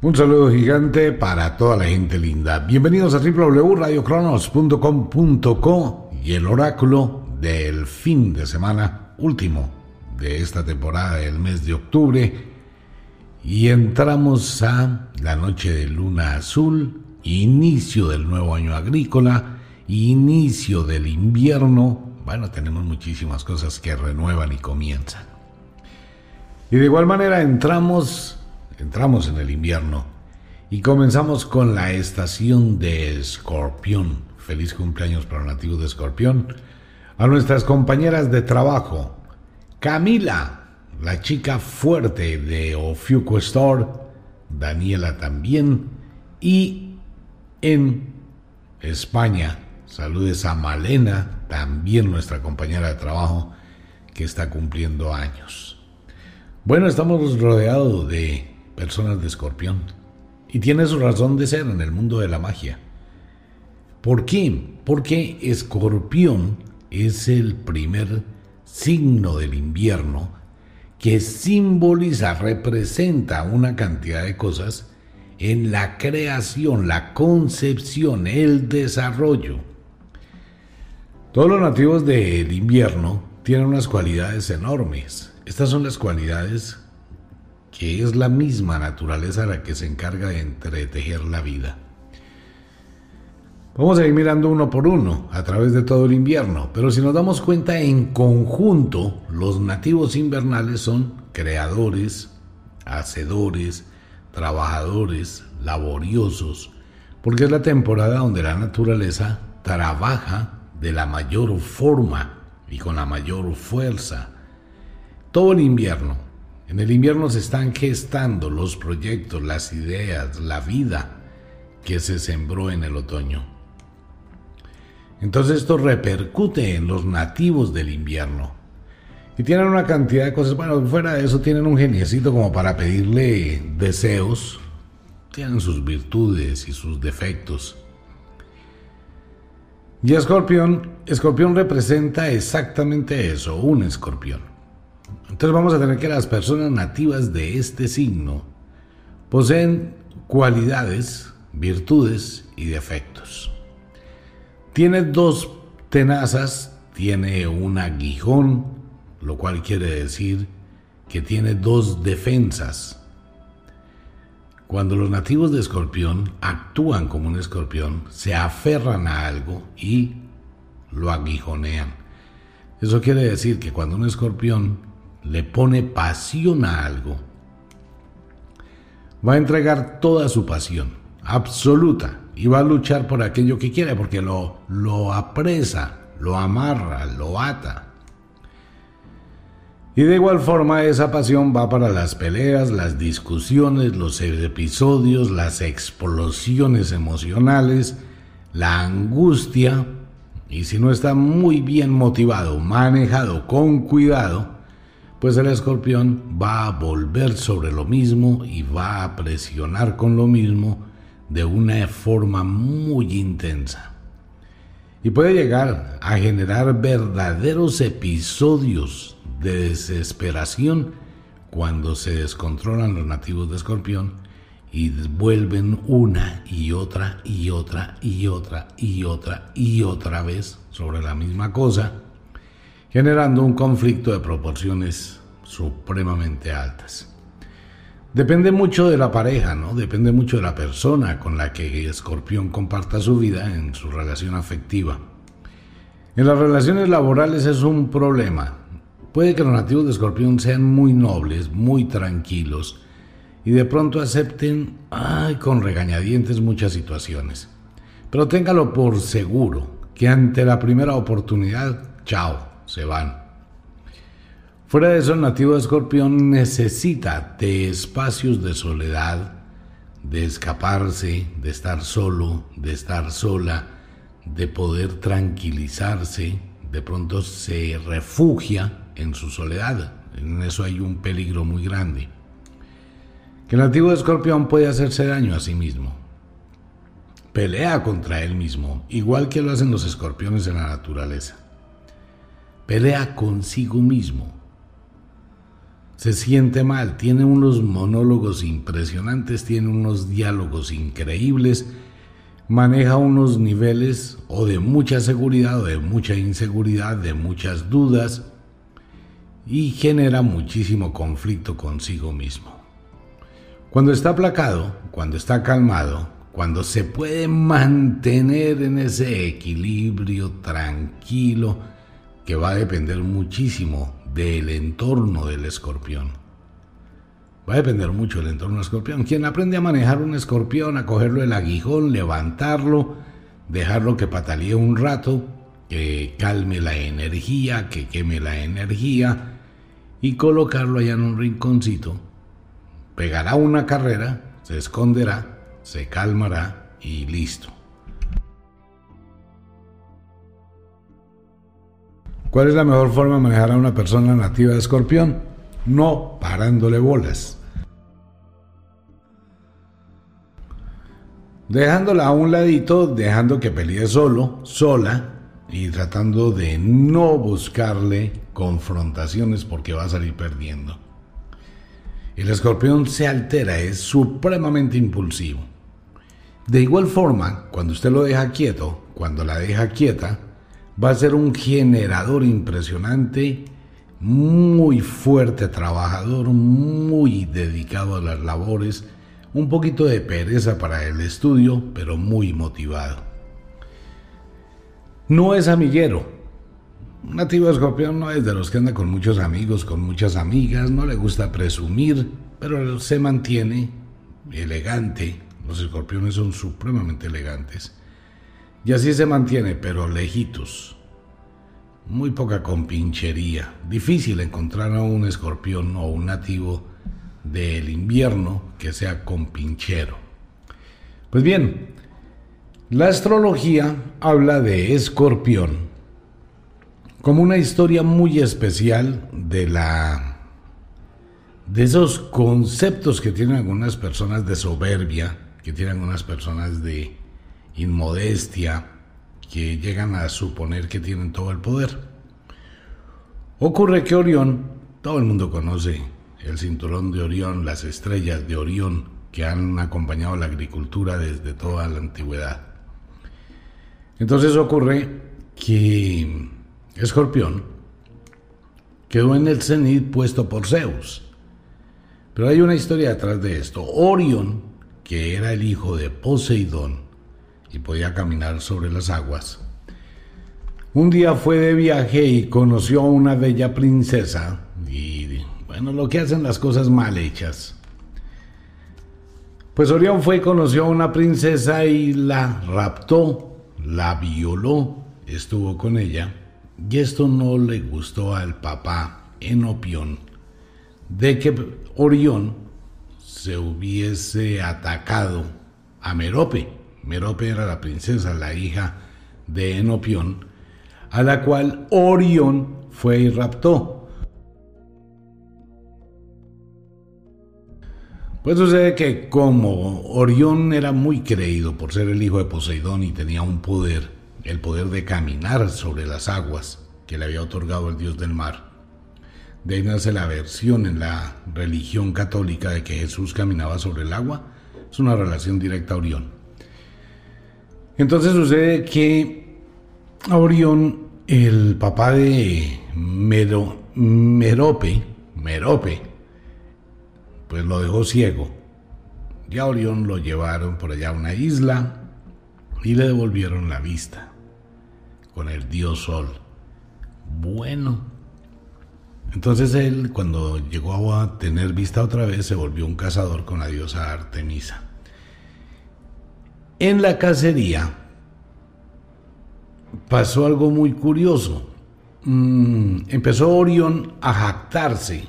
Un saludo gigante para toda la gente linda. Bienvenidos a www.radiocronos.com.co y el oráculo del fin de semana último de esta temporada del mes de octubre. Y entramos a la noche de luna azul, inicio del nuevo año agrícola, inicio del invierno. Bueno, tenemos muchísimas cosas que renuevan y comienzan. Y de igual manera entramos entramos en el invierno y comenzamos con la estación de Escorpión. Feliz cumpleaños para los de Escorpión. A nuestras compañeras de trabajo, Camila, la chica fuerte de Ofiuco Store, Daniela también, y en España, saludes a Malena, también nuestra compañera de trabajo, que está cumpliendo años. Bueno, estamos rodeados de personas de escorpión. Y tiene su razón de ser en el mundo de la magia. ¿Por qué? Porque escorpión es el primer signo del invierno que simboliza, representa una cantidad de cosas en la creación, la concepción, el desarrollo. Todos los nativos del invierno tienen unas cualidades enormes. Estas son las cualidades que es la misma naturaleza la que se encarga de entretejer la vida. Vamos a ir mirando uno por uno a través de todo el invierno, pero si nos damos cuenta en conjunto, los nativos invernales son creadores, hacedores, trabajadores, laboriosos, porque es la temporada donde la naturaleza trabaja de la mayor forma y con la mayor fuerza. Todo el invierno en el invierno se están gestando los proyectos, las ideas, la vida que se sembró en el otoño. Entonces esto repercute en los nativos del invierno. Y tienen una cantidad de cosas. Bueno, fuera de eso tienen un geniecito como para pedirle deseos. Tienen sus virtudes y sus defectos. Y escorpión, escorpión representa exactamente eso, un escorpión. Entonces vamos a tener que las personas nativas de este signo poseen cualidades, virtudes y defectos. Tiene dos tenazas, tiene un aguijón, lo cual quiere decir que tiene dos defensas. Cuando los nativos de escorpión actúan como un escorpión, se aferran a algo y lo aguijonean. Eso quiere decir que cuando un escorpión le pone pasión a algo, va a entregar toda su pasión, absoluta, y va a luchar por aquello que quiere, porque lo, lo apresa, lo amarra, lo ata. Y de igual forma esa pasión va para las peleas, las discusiones, los episodios, las explosiones emocionales, la angustia, y si no está muy bien motivado, manejado con cuidado, pues el escorpión va a volver sobre lo mismo y va a presionar con lo mismo de una forma muy intensa. Y puede llegar a generar verdaderos episodios de desesperación cuando se descontrolan los nativos de escorpión y vuelven una y otra y otra y otra y otra y otra vez sobre la misma cosa generando un conflicto de proporciones supremamente altas. Depende mucho de la pareja, ¿no? Depende mucho de la persona con la que Escorpión comparta su vida en su relación afectiva. En las relaciones laborales es un problema. Puede que los nativos de Escorpión sean muy nobles, muy tranquilos y de pronto acepten, ay, con regañadientes muchas situaciones. Pero téngalo por seguro que ante la primera oportunidad, chao, se van. Fuera de eso, el nativo escorpión necesita de espacios de soledad, de escaparse, de estar solo, de estar sola, de poder tranquilizarse, de pronto se refugia en su soledad. En eso hay un peligro muy grande. Que el nativo de escorpión puede hacerse daño a sí mismo. Pelea contra él mismo, igual que lo hacen los escorpiones en la naturaleza pelea consigo mismo. se siente mal, tiene unos monólogos impresionantes, tiene unos diálogos increíbles, maneja unos niveles o de mucha seguridad o de mucha inseguridad, de muchas dudas y genera muchísimo conflicto consigo mismo. Cuando está aplacado, cuando está calmado, cuando se puede mantener en ese equilibrio tranquilo que va a depender muchísimo del entorno del escorpión. Va a depender mucho del entorno del escorpión. Quien aprende a manejar un escorpión, a cogerlo el aguijón, levantarlo, dejarlo que patalee un rato, que calme la energía, que queme la energía y colocarlo allá en un rinconcito. Pegará una carrera, se esconderá, se calmará y listo. ¿Cuál es la mejor forma de manejar a una persona nativa de escorpión? No parándole bolas. Dejándola a un ladito, dejando que pelee solo, sola, y tratando de no buscarle confrontaciones porque va a salir perdiendo. El escorpión se altera, es supremamente impulsivo. De igual forma, cuando usted lo deja quieto, cuando la deja quieta, va a ser un generador impresionante, muy fuerte trabajador, muy dedicado a las labores, un poquito de pereza para el estudio, pero muy motivado. No es amiguero. Un nativo escorpión no es de los que anda con muchos amigos, con muchas amigas, no le gusta presumir, pero se mantiene elegante. Los escorpiones son supremamente elegantes y así se mantiene, pero lejitos. Muy poca compinchería. Difícil encontrar a un escorpión o un nativo del invierno que sea compinchero. Pues bien, la astrología habla de escorpión como una historia muy especial de la de esos conceptos que tienen algunas personas de soberbia, que tienen algunas personas de inmodestia, que llegan a suponer que tienen todo el poder. Ocurre que Orión, todo el mundo conoce el cinturón de Orión, las estrellas de Orión que han acompañado la agricultura desde toda la antigüedad. Entonces ocurre que Escorpión quedó en el cenit puesto por Zeus. Pero hay una historia detrás de esto. Orión, que era el hijo de Poseidón, y podía caminar sobre las aguas. Un día fue de viaje y conoció a una bella princesa y bueno, lo que hacen las cosas mal hechas. Pues Orión fue y conoció a una princesa y la raptó, la violó, estuvo con ella y esto no le gustó al papá Enopión de que Orión se hubiese atacado a Merope Merope era la princesa, la hija de Enopión, a la cual Orión fue y raptó. Pues sucede que como Orión era muy creído por ser el hijo de Poseidón y tenía un poder, el poder de caminar sobre las aguas que le había otorgado el dios del mar, de ahí nace la versión en la religión católica de que Jesús caminaba sobre el agua, es una relación directa a Orión. Entonces sucede que Orión, el papá de Merope, Merope, pues lo dejó ciego. Ya Orión lo llevaron por allá a una isla y le devolvieron la vista con el dios Sol. Bueno, entonces él cuando llegó a tener vista otra vez se volvió un cazador con la diosa Artemisa. En la cacería pasó algo muy curioso. Mm, empezó Orión a jactarse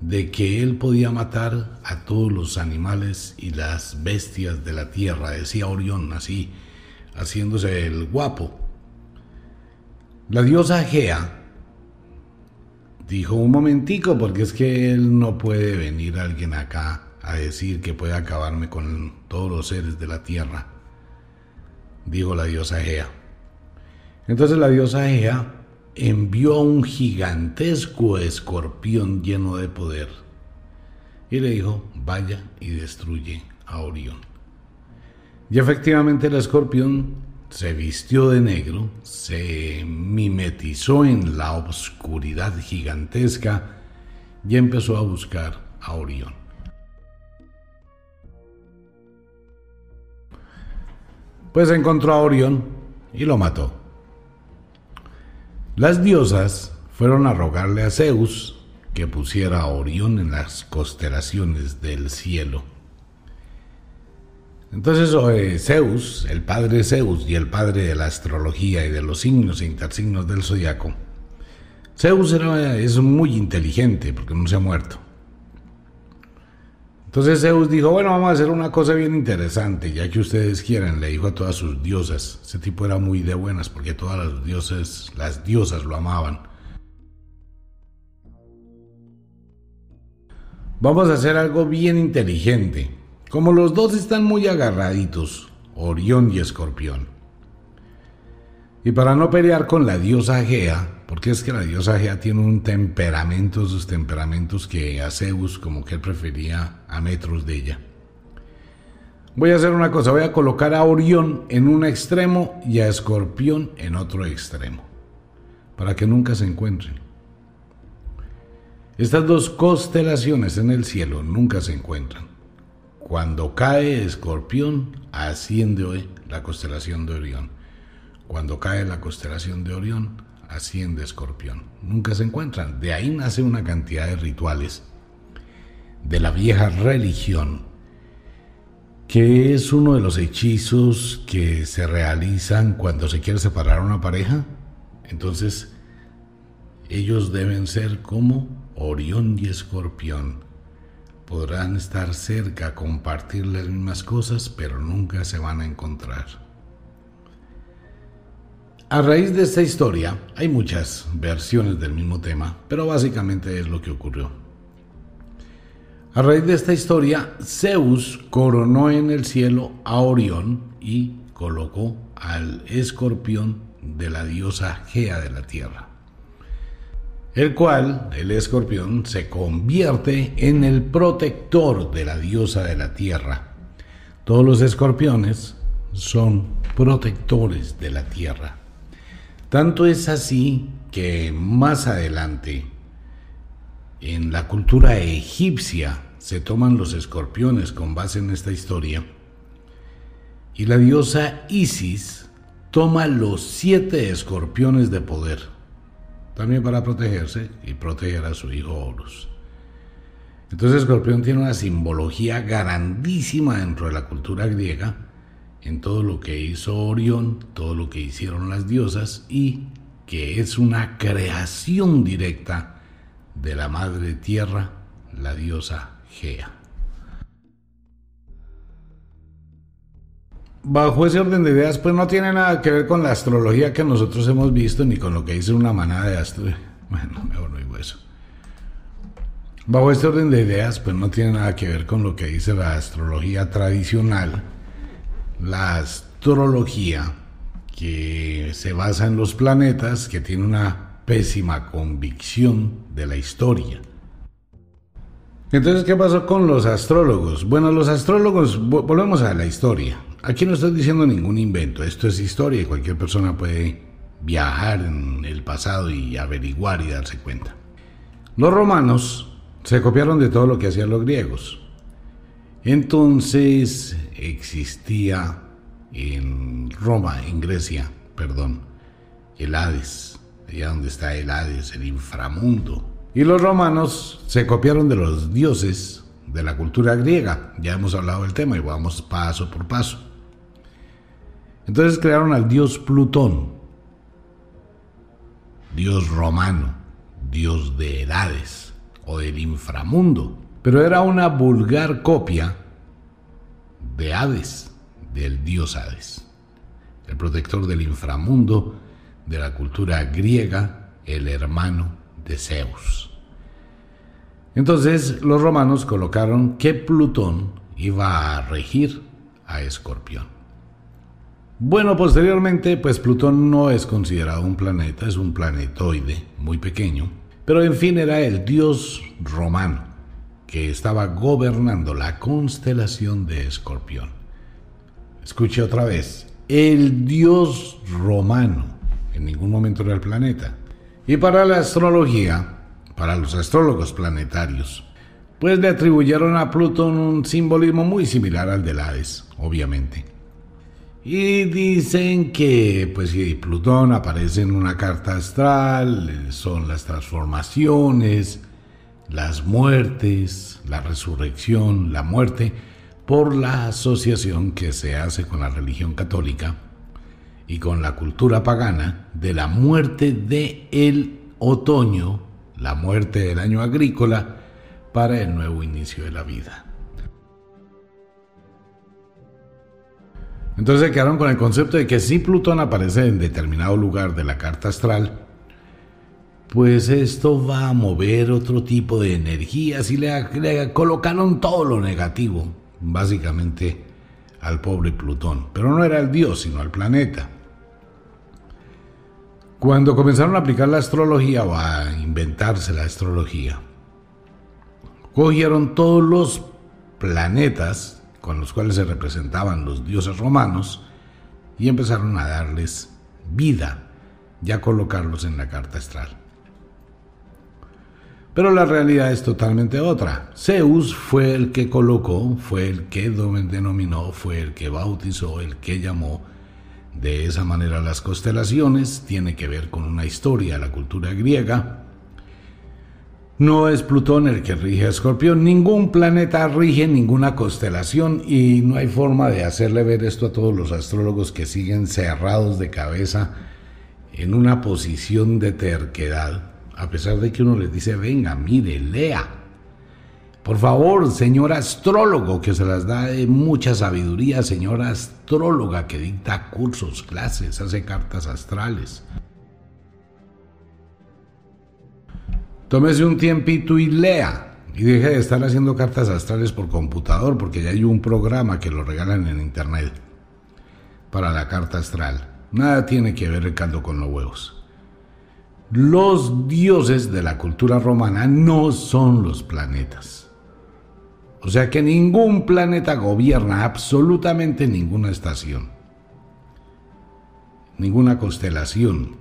de que él podía matar a todos los animales y las bestias de la tierra, decía Orión, así, haciéndose el guapo. La diosa Gea dijo un momentico, porque es que él no puede venir alguien acá a decir que puede acabarme con todos los seres de la tierra, dijo la diosa Gea. Entonces la diosa Gea envió a un gigantesco escorpión lleno de poder y le dijo, vaya y destruye a Orión. Y efectivamente el escorpión se vistió de negro, se mimetizó en la oscuridad gigantesca y empezó a buscar a Orión. Pues encontró a Orión y lo mató. Las diosas fueron a rogarle a Zeus que pusiera a Orión en las constelaciones del cielo. Entonces eh, Zeus, el padre Zeus y el padre de la astrología y de los signos e intersignos del zodiaco, Zeus es muy inteligente porque no se ha muerto. Entonces Zeus dijo, bueno, vamos a hacer una cosa bien interesante, ya que ustedes quieren, le dijo a todas sus diosas. Ese tipo era muy de buenas porque todas las dioses, las diosas lo amaban. Vamos a hacer algo bien inteligente. Como los dos están muy agarraditos, Orión y Escorpión. Y para no pelear con la diosa Gea, porque es que la diosa Gea tiene un temperamento, sus temperamentos que a Zeus como que él prefería a metros de ella. Voy a hacer una cosa, voy a colocar a Orión en un extremo y a Escorpión en otro extremo, para que nunca se encuentren. Estas dos constelaciones en el cielo nunca se encuentran. Cuando cae Escorpión, asciende la constelación de Orión. Cuando cae la constelación de Orión, asciende Escorpión. Nunca se encuentran. De ahí nace una cantidad de rituales de la vieja religión, que es uno de los hechizos que se realizan cuando se quiere separar una pareja. Entonces, ellos deben ser como Orión y Escorpión. Podrán estar cerca, compartir las mismas cosas, pero nunca se van a encontrar. A raíz de esta historia hay muchas versiones del mismo tema, pero básicamente es lo que ocurrió. A raíz de esta historia, Zeus coronó en el cielo a Orión y colocó al escorpión de la diosa Gea de la tierra, el cual, el escorpión, se convierte en el protector de la diosa de la tierra. Todos los escorpiones son protectores de la tierra. Tanto es así que más adelante en la cultura egipcia se toman los escorpiones con base en esta historia y la diosa Isis toma los siete escorpiones de poder, también para protegerse y proteger a su hijo Horus. Entonces escorpión tiene una simbología grandísima dentro de la cultura griega en todo lo que hizo Orión, todo lo que hicieron las diosas y que es una creación directa de la madre tierra, la diosa Gea. Bajo ese orden de ideas, pues no tiene nada que ver con la astrología que nosotros hemos visto, ni con lo que dice una manada de astros. Bueno, mejor no digo eso. Bajo este orden de ideas, pues no tiene nada que ver con lo que dice la astrología tradicional, la astrología que se basa en los planetas, que tiene una pésima convicción de la historia. Entonces, ¿qué pasó con los astrólogos? Bueno, los astrólogos, volvemos a la historia. Aquí no estoy diciendo ningún invento, esto es historia y cualquier persona puede viajar en el pasado y averiguar y darse cuenta. Los romanos se copiaron de todo lo que hacían los griegos. Entonces existía en Roma, en Grecia, perdón, el Hades, allá donde está el Hades, el inframundo. Y los romanos se copiaron de los dioses de la cultura griega. Ya hemos hablado del tema y vamos paso por paso. Entonces crearon al dios Plutón, dios romano, dios de Hades o del inframundo pero era una vulgar copia de Hades, del dios Hades, el protector del inframundo, de la cultura griega, el hermano de Zeus. Entonces los romanos colocaron que Plutón iba a regir a Escorpión. Bueno, posteriormente, pues Plutón no es considerado un planeta, es un planetoide muy pequeño, pero en fin era el dios romano que estaba gobernando la constelación de Escorpión. Escuche otra vez, el dios romano, en ningún momento era el planeta. Y para la astrología, para los astrólogos planetarios, pues le atribuyeron a Plutón un simbolismo muy similar al de Hades, obviamente. Y dicen que, pues Plutón aparece en una carta astral, son las transformaciones, las muertes, la resurrección, la muerte, por la asociación que se hace con la religión católica y con la cultura pagana de la muerte de el otoño, la muerte del año agrícola, para el nuevo inicio de la vida. Entonces se quedaron con el concepto de que si Plutón aparece en determinado lugar de la carta astral, pues esto va a mover otro tipo de energías y le, colocaron todo lo negativo, básicamente, al pobre Plutón. Pero no era el dios, sino al planeta. Cuando comenzaron a aplicar la astrología o a inventarse la astrología, cogieron todos los planetas con los cuales se representaban los dioses romanos y empezaron a darles vida, ya colocarlos en la carta astral. Pero la realidad es totalmente otra. Zeus fue el que colocó, fue el que denominó, fue el que bautizó, el que llamó de esa manera las constelaciones. Tiene que ver con una historia, la cultura griega no es Plutón el que rige a Escorpión, ningún planeta rige ninguna constelación y no hay forma de hacerle ver esto a todos los astrólogos que siguen cerrados de cabeza en una posición de terquedad, a pesar de que uno les dice, venga, mire, lea. Por favor, señor astrólogo, que se las da de mucha sabiduría, señora astróloga que dicta cursos, clases, hace cartas astrales. Tómese un tiempito y lea. Y deje de estar haciendo cartas astrales por computador, porque ya hay un programa que lo regalan en internet para la carta astral. Nada tiene que ver el caldo con los huevos. Los dioses de la cultura romana no son los planetas. O sea que ningún planeta gobierna absolutamente ninguna estación, ninguna constelación,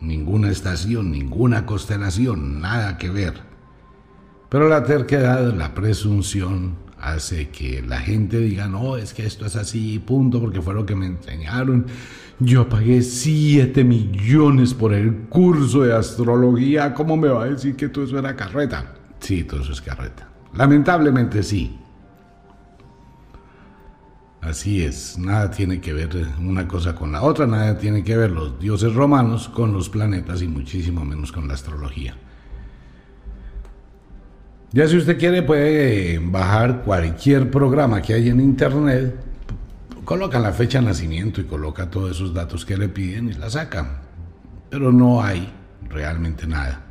ninguna estación, ninguna constelación, nada que ver. Pero la terquedad, la presunción, hace que la gente diga, no, es que esto es así, punto, porque fue lo que me enseñaron. Yo pagué 7 millones por el curso de astrología, ¿cómo me va a decir que todo eso era carreta? Sí, todo eso es carreta. Lamentablemente sí. Así es, nada tiene que ver una cosa con la otra, nada tiene que ver los dioses romanos con los planetas y muchísimo menos con la astrología. Ya si usted quiere puede bajar cualquier programa que hay en internet, coloca la fecha de nacimiento y coloca todos esos datos que le piden y la saca. Pero no hay realmente nada.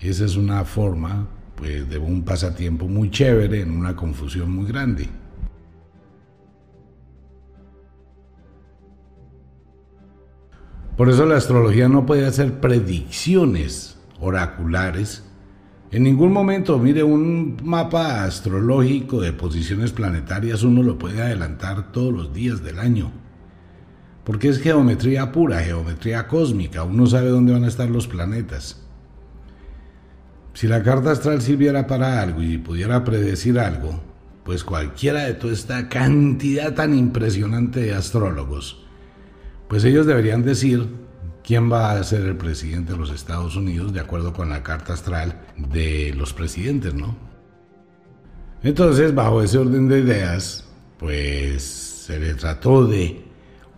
Esa es una forma pues de un pasatiempo muy chévere en una confusión muy grande. Por eso la astrología no puede hacer predicciones oraculares. En ningún momento, mire, un mapa astrológico de posiciones planetarias uno lo puede adelantar todos los días del año. Porque es geometría pura, geometría cósmica. Uno sabe dónde van a estar los planetas. Si la carta astral sirviera para algo y pudiera predecir algo, pues cualquiera de toda esta cantidad tan impresionante de astrólogos, pues ellos deberían decir quién va a ser el presidente de los Estados Unidos de acuerdo con la carta astral de los presidentes, ¿no? Entonces, bajo ese orden de ideas, pues se le trató de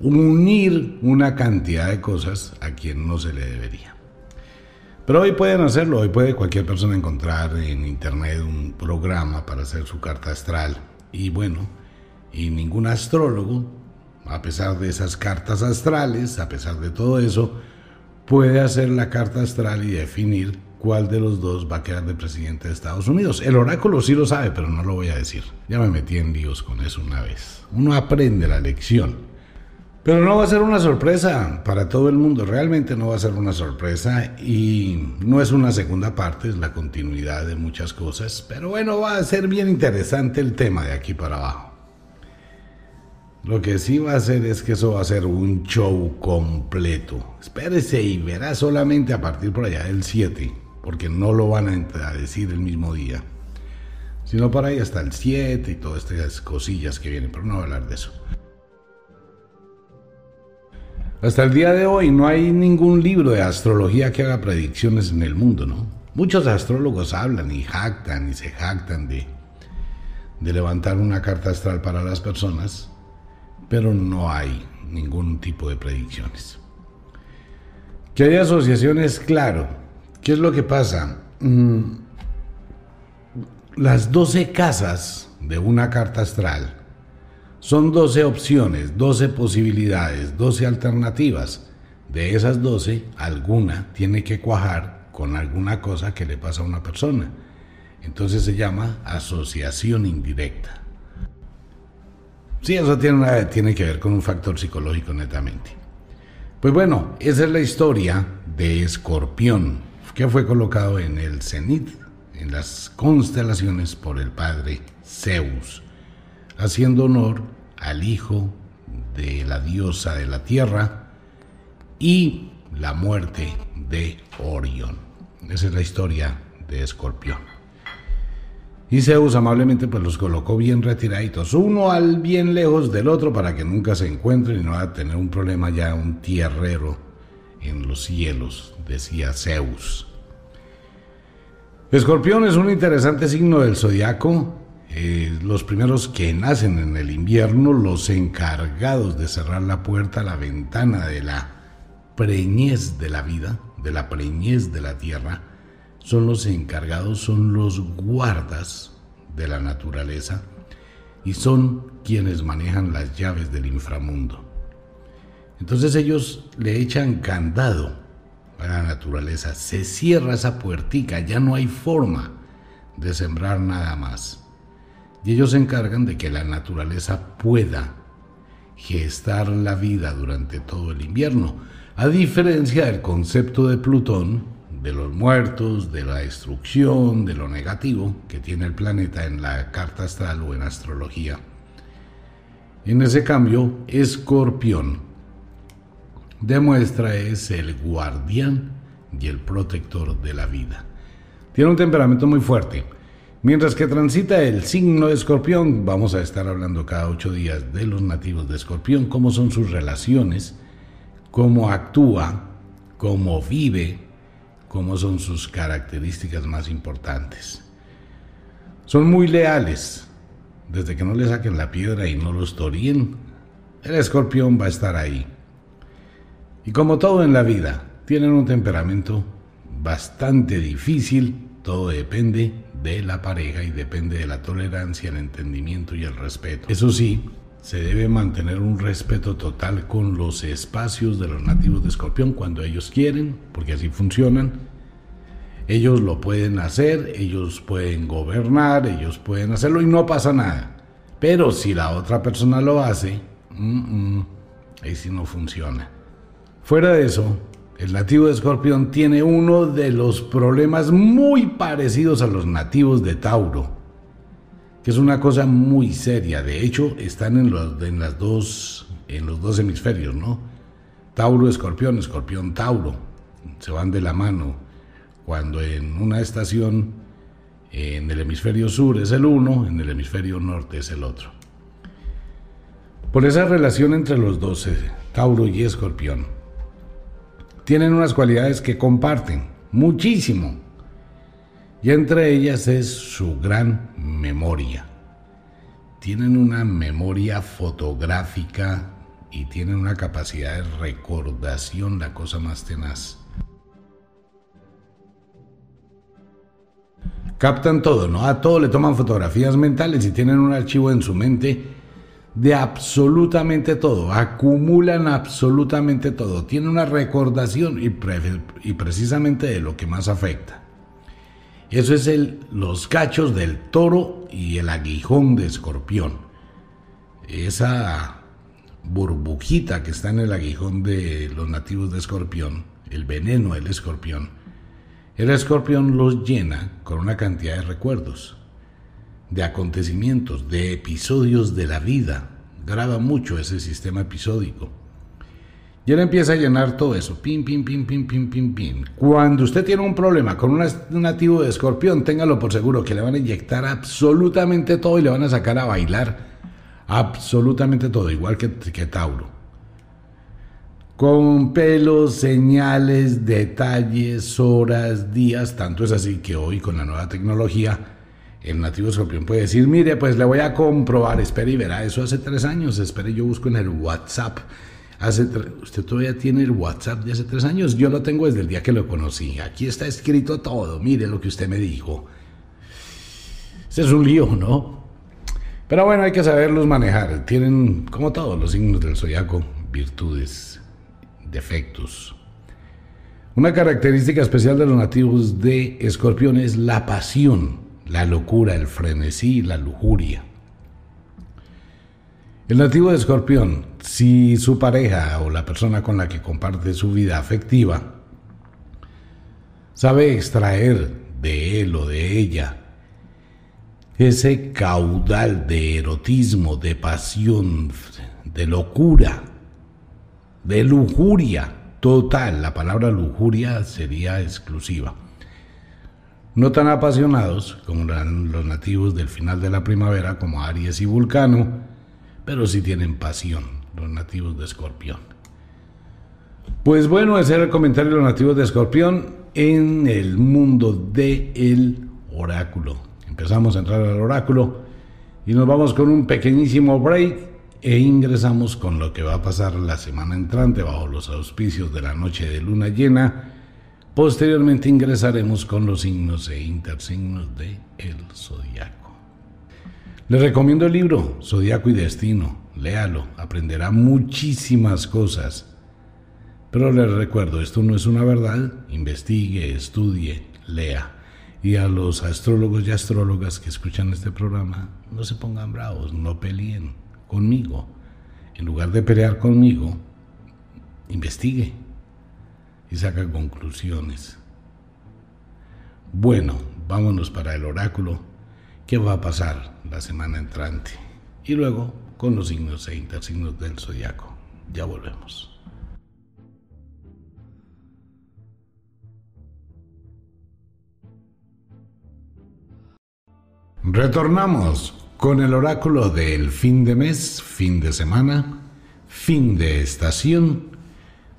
unir una cantidad de cosas a quien no se le debería. Pero hoy pueden hacerlo, hoy puede cualquier persona encontrar en internet un programa para hacer su carta astral. Y bueno, y ningún astrólogo a pesar de esas cartas astrales, a pesar de todo eso, puede hacer la carta astral y definir cuál de los dos va a quedar de presidente de Estados Unidos. El oráculo sí lo sabe, pero no lo voy a decir. Ya me metí en líos con eso una vez. Uno aprende la lección. Pero no va a ser una sorpresa para todo el mundo, realmente no va a ser una sorpresa y no es una segunda parte, es la continuidad de muchas cosas, pero bueno, va a ser bien interesante el tema de aquí para abajo. Lo que sí va a hacer es que eso va a ser un show completo. Espérese y verá solamente a partir por allá del 7, porque no lo van a decir el mismo día, sino para ahí hasta el 7 y todas estas cosillas que vienen, pero no voy a hablar de eso. Hasta el día de hoy no hay ningún libro de astrología que haga predicciones en el mundo, ¿no? Muchos astrólogos hablan y jactan y se jactan de, de levantar una carta astral para las personas, pero no hay ningún tipo de predicciones. Que hay asociaciones, claro. ¿Qué es lo que pasa? Mm, las 12 casas de una carta astral son 12 opciones, 12 posibilidades, 12 alternativas. De esas 12, alguna tiene que cuajar con alguna cosa que le pasa a una persona. Entonces se llama asociación indirecta. Sí, eso tiene, tiene que ver con un factor psicológico netamente. Pues bueno, esa es la historia de Escorpión, que fue colocado en el cenit, en las constelaciones por el padre Zeus haciendo honor al hijo de la diosa de la tierra y la muerte de Orión. Esa es la historia de Escorpión. Y Zeus amablemente pues los colocó bien retiraditos, uno al bien lejos del otro para que nunca se encuentren y no va a tener un problema ya un tierrero en los cielos, decía Zeus. Escorpión es un interesante signo del zodiaco eh, los primeros que nacen en el invierno, los encargados de cerrar la puerta, la ventana de la preñez de la vida, de la preñez de la tierra, son los encargados, son los guardas de la naturaleza y son quienes manejan las llaves del inframundo. Entonces ellos le echan candado a la naturaleza, se cierra esa puertica, ya no hay forma de sembrar nada más. Y ellos se encargan de que la naturaleza pueda gestar la vida durante todo el invierno, a diferencia del concepto de Plutón, de los muertos, de la destrucción, de lo negativo que tiene el planeta en la carta astral o en astrología. En ese cambio, Escorpión demuestra es el guardián y el protector de la vida. Tiene un temperamento muy fuerte Mientras que transita el signo de escorpión, vamos a estar hablando cada ocho días de los nativos de escorpión, cómo son sus relaciones, cómo actúa, cómo vive, cómo son sus características más importantes. Son muy leales, desde que no le saquen la piedra y no los toríen, el escorpión va a estar ahí. Y como todo en la vida, tienen un temperamento bastante difícil, todo depende de la pareja y depende de la tolerancia, el entendimiento y el respeto. Eso sí, se debe mantener un respeto total con los espacios de los nativos de Escorpión cuando ellos quieren, porque así funcionan. Ellos lo pueden hacer, ellos pueden gobernar, ellos pueden hacerlo y no pasa nada. Pero si la otra persona lo hace, ahí sí no funciona. Fuera de eso, el nativo de Escorpión tiene uno de los problemas muy parecidos a los nativos de Tauro, que es una cosa muy seria. De hecho, están en los, en las dos, en los dos hemisferios, ¿no? Tauro, Escorpión, Escorpión, Tauro. Se van de la mano. Cuando en una estación en el hemisferio sur es el uno, en el hemisferio norte es el otro. Por esa relación entre los dos, eh, Tauro y Escorpión tienen unas cualidades que comparten muchísimo. Y entre ellas es su gran memoria. Tienen una memoria fotográfica y tienen una capacidad de recordación, la cosa más tenaz. Captan todo, ¿no? A todo le toman fotografías mentales y tienen un archivo en su mente de absolutamente todo, acumulan absolutamente todo, tienen una recordación y, y, precisamente de lo que más afecta. Eso es el, los cachos del toro y el aguijón de escorpión. Esa burbujita que está en el aguijón de los nativos de escorpión, el veneno del escorpión, el escorpión los llena con una cantidad de recuerdos, de acontecimientos, de episodios de la vida. Graba mucho ese sistema episódico. Y él empieza a llenar todo eso. Pim, pim, pim, pim, pim, pim, pim. Cuando usted tiene un problema con un nativo de escorpión, téngalo por seguro que le van a inyectar absolutamente todo y le van a sacar a bailar absolutamente todo, igual que, que Tauro. Con pelos, señales, detalles, horas, días, tanto es así que hoy con la nueva tecnología, el nativo escorpión puede decir, mire, pues le voy a comprobar, espere y verá, eso hace tres años, espere, yo busco en el WhatsApp usted todavía tiene el WhatsApp de hace tres años. Yo lo tengo desde el día que lo conocí. Aquí está escrito todo. Mire lo que usted me dijo. Ese es un lío, ¿no? Pero bueno, hay que saberlos manejar. Tienen, como todos los signos del zodiaco, virtudes, defectos. Una característica especial de los nativos de Escorpión es la pasión, la locura, el frenesí, la lujuria. El nativo de Escorpión, si su pareja o la persona con la que comparte su vida afectiva sabe extraer de él o de ella ese caudal de erotismo, de pasión, de locura, de lujuria total, la palabra lujuria sería exclusiva. No tan apasionados como los nativos del final de la primavera, como Aries y Vulcano, pero sí tienen pasión los nativos de Escorpión. Pues bueno, ese era el comentario de los nativos de Escorpión en el mundo del el oráculo. Empezamos a entrar al oráculo y nos vamos con un pequeñísimo break e ingresamos con lo que va a pasar la semana entrante bajo los auspicios de la noche de luna llena. Posteriormente ingresaremos con los signos e intersignos de el zodiaco. Le recomiendo el libro Zodíaco y Destino. Léalo, aprenderá muchísimas cosas. Pero le recuerdo, esto no es una verdad. Investigue, estudie, lea. Y a los astrólogos y astrólogas que escuchan este programa, no se pongan bravos, no peleen conmigo. En lugar de pelear conmigo, investigue y saca conclusiones. Bueno, vámonos para el oráculo qué va a pasar la semana entrante. Y luego con los signos e intersignos del zodiaco. Ya volvemos. Retornamos con el oráculo del fin de mes, fin de semana, fin de estación,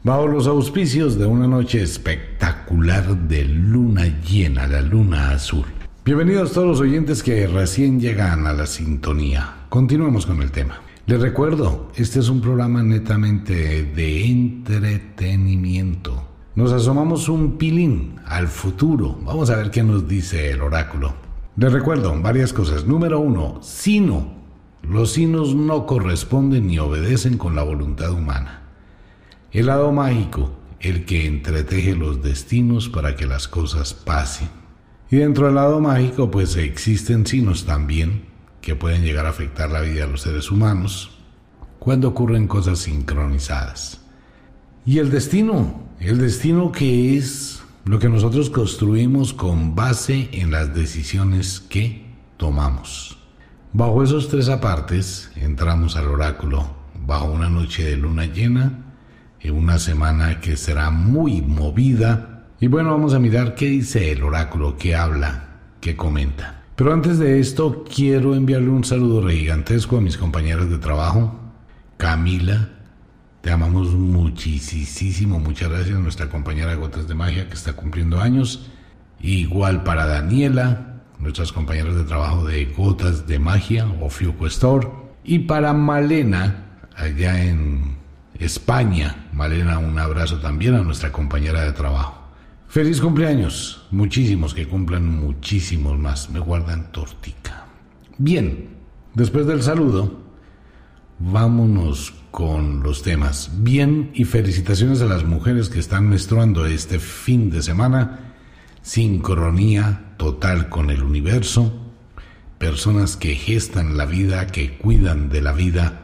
bajo los auspicios de una noche espectacular de luna llena, la luna azul. Bienvenidos todos los oyentes que recién llegan a la sintonía. Continuamos con el tema. Les recuerdo, este es un programa netamente de entretenimiento. Nos asomamos un pilín al futuro. Vamos a ver qué nos dice el oráculo. Les recuerdo varias cosas. Número uno, sino. Los sinos no corresponden ni obedecen con la voluntad humana. El lado mágico, el que entreteje los destinos para que las cosas pasen. Y dentro del lado mágico, pues existen signos también que pueden llegar a afectar la vida de los seres humanos cuando ocurren cosas sincronizadas. Y el destino, el destino que es lo que nosotros construimos con base en las decisiones que tomamos. Bajo esos tres apartes entramos al oráculo, bajo una noche de luna llena, en una semana que será muy movida y bueno, vamos a mirar qué dice el oráculo, qué habla, qué comenta. Pero antes de esto, quiero enviarle un saludo gigantesco a mis compañeras de trabajo. Camila, te amamos muchísimo. Muchas gracias nuestra compañera Gotas de Magia que está cumpliendo años. Igual para Daniela, nuestras compañeras de trabajo de Gotas de Magia o Fiuco Y para Malena, allá en España. Malena, un abrazo también a nuestra compañera de trabajo. Feliz cumpleaños. Muchísimos que cumplan muchísimos más. Me guardan tortica. Bien, después del saludo, vámonos con los temas. Bien, y felicitaciones a las mujeres que están menstruando este fin de semana. Sincronía total con el universo. Personas que gestan la vida, que cuidan de la vida,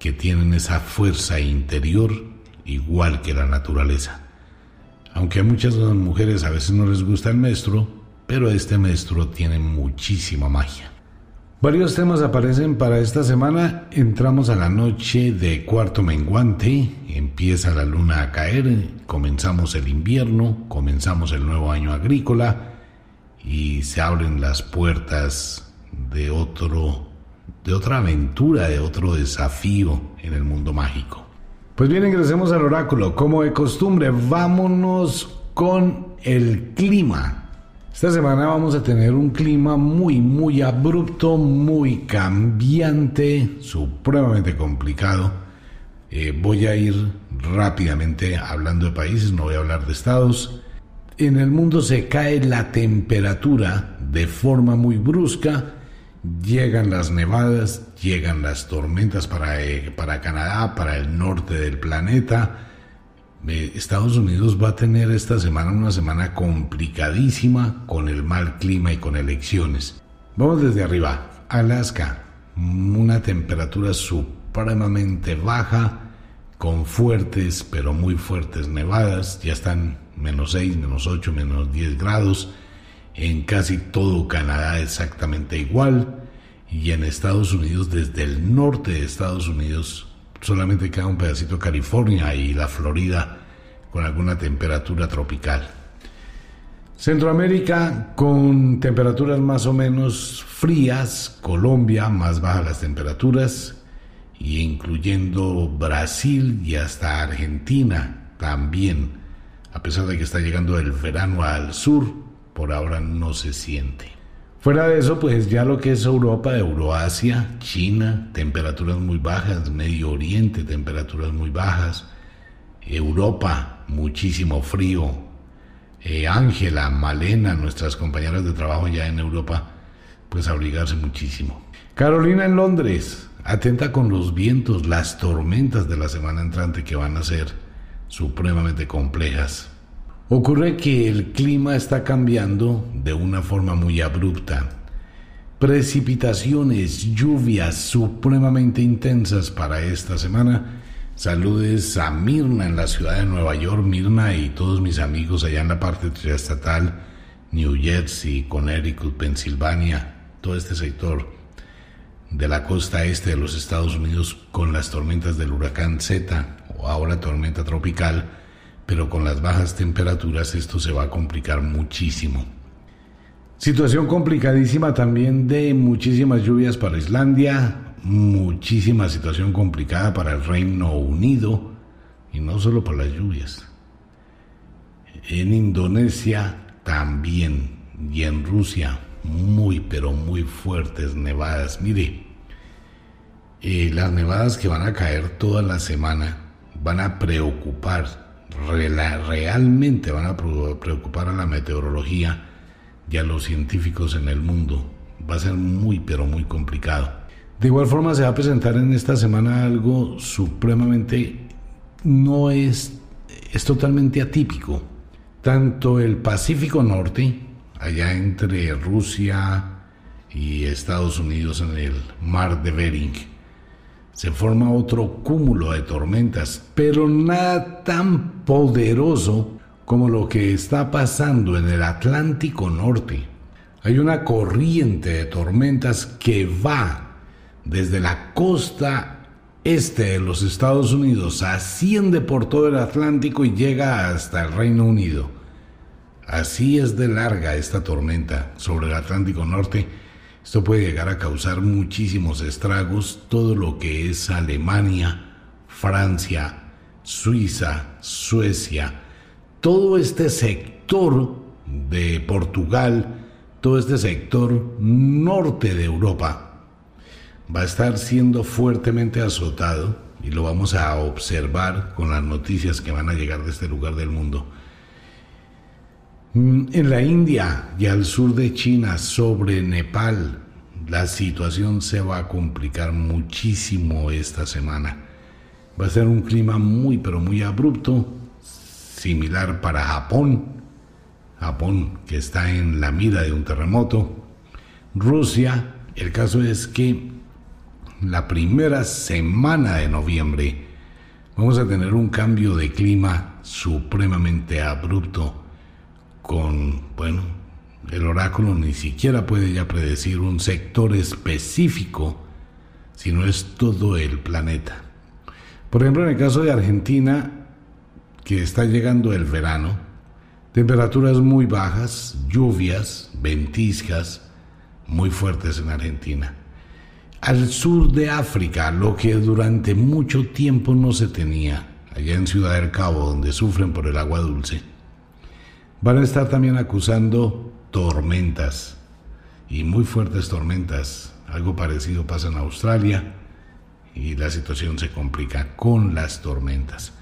que tienen esa fuerza interior igual que la naturaleza. Aunque a muchas mujeres a veces no les gusta el maestro, pero este maestro tiene muchísima magia. Varios temas aparecen para esta semana. Entramos a la noche de cuarto menguante, empieza la luna a caer, comenzamos el invierno, comenzamos el nuevo año agrícola y se abren las puertas de otro de otra aventura, de otro desafío en el mundo mágico. Pues bien, ingresemos al oráculo. Como de costumbre, vámonos con el clima. Esta semana vamos a tener un clima muy, muy abrupto, muy cambiante, supremamente complicado. Eh, voy a ir rápidamente hablando de países, no voy a hablar de estados. En el mundo se cae la temperatura de forma muy brusca, llegan las nevadas, llegan las tormentas para, eh, para Canadá, para el norte del planeta Estados Unidos va a tener esta semana una semana complicadísima con el mal clima y con elecciones. Vamos desde arriba. Alaska, una temperatura supremamente baja, con fuertes, pero muy fuertes nevadas. Ya están menos 6, menos 8, menos 10 grados. En casi todo Canadá exactamente igual. Y en Estados Unidos, desde el norte de Estados Unidos, solamente queda un pedacito California y la Florida con alguna temperatura tropical. Centroamérica con temperaturas más o menos frías, Colombia más bajas las temperaturas, y incluyendo Brasil y hasta Argentina también, a pesar de que está llegando el verano al sur, por ahora no se siente. Fuera de eso, pues ya lo que es Europa, Euroasia, China, temperaturas muy bajas, Medio Oriente, temperaturas muy bajas, Europa, muchísimo frío. Eh, Ángela, Malena, nuestras compañeras de trabajo ya en Europa, pues abrigarse muchísimo. Carolina en Londres, atenta con los vientos, las tormentas de la semana entrante que van a ser supremamente complejas. Ocurre que el clima está cambiando de una forma muy abrupta. Precipitaciones, lluvias supremamente intensas para esta semana. Saludes a Mirna en la ciudad de Nueva York, Mirna y todos mis amigos allá en la parte triestatal, New Jersey, Connecticut, Pensilvania, todo este sector de la costa este de los Estados Unidos con las tormentas del huracán Z o ahora tormenta tropical pero con las bajas temperaturas esto se va a complicar muchísimo. Situación complicadísima también de muchísimas lluvias para Islandia, muchísima situación complicada para el Reino Unido y no solo por las lluvias. En Indonesia también y en Rusia muy pero muy fuertes nevadas. Mire, eh, las nevadas que van a caer toda la semana van a preocupar realmente van a preocupar a la meteorología y a los científicos en el mundo. Va a ser muy, pero muy complicado. De igual forma se va a presentar en esta semana algo supremamente, no es, es totalmente atípico. Tanto el Pacífico Norte, allá entre Rusia y Estados Unidos en el mar de Bering, se forma otro cúmulo de tormentas, pero nada tan poderoso como lo que está pasando en el Atlántico Norte. Hay una corriente de tormentas que va desde la costa este de los Estados Unidos, asciende por todo el Atlántico y llega hasta el Reino Unido. Así es de larga esta tormenta sobre el Atlántico Norte esto puede llegar a causar muchísimos estragos, todo lo que es Alemania, Francia, Suiza, Suecia, todo este sector de Portugal, todo este sector norte de Europa va a estar siendo fuertemente azotado y lo vamos a observar con las noticias que van a llegar de este lugar del mundo. Mm, en la India y al sur de China, sobre Nepal, la situación se va a complicar muchísimo esta semana. Va a ser un clima muy pero muy abrupto, similar para Japón. Japón que está en la mira de un terremoto. Rusia, el caso es que la primera semana de noviembre, vamos a tener un cambio de clima supremamente abrupto con, bueno, el oráculo ni siquiera puede ya predecir un sector específico, sino es todo el planeta. Por ejemplo, en el caso de Argentina, que está llegando el verano, temperaturas muy bajas, lluvias, ventiscas muy fuertes en Argentina. Al sur de África, lo que durante mucho tiempo no se tenía, allá en Ciudad del Cabo, donde sufren por el agua dulce, van a estar también acusando tormentas y muy fuertes tormentas. Algo parecido pasa en Australia y la situación se complica con las tormentas.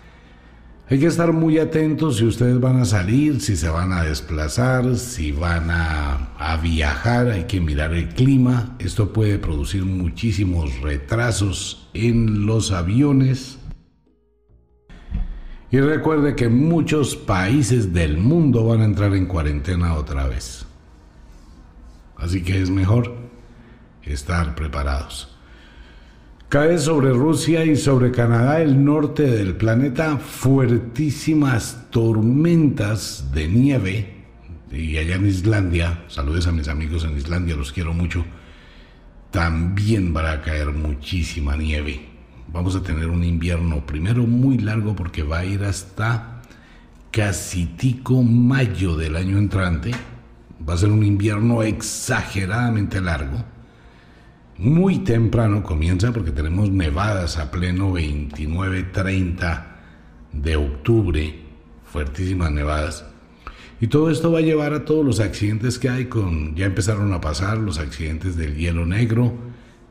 Hay que estar muy atentos si ustedes van a salir, si se van a desplazar, si van a, viajar, hay que mirar el clima. Esto puede producir muchísimos retrasos en los aviones. Y recuerde que muchos países del mundo van a entrar en cuarentena otra vez. Así que es mejor estar preparados. Cae sobre Rusia y sobre Canadá, el norte del planeta, fuertísimas tormentas de nieve. Y allá en Islandia, saludes a mis amigos en Islandia, los quiero mucho, también va a caer muchísima nieve. Vamos a tener un invierno primero muy largo porque va a ir hasta casi tico mayo del año entrante. Va a ser un invierno exageradamente largo muy temprano comienza porque tenemos nevadas a pleno 29-30 de octubre, fuertísimas nevadas. Y todo esto va a llevar a todos los accidentes que hay con, ya empezaron a pasar los accidentes del hielo negro,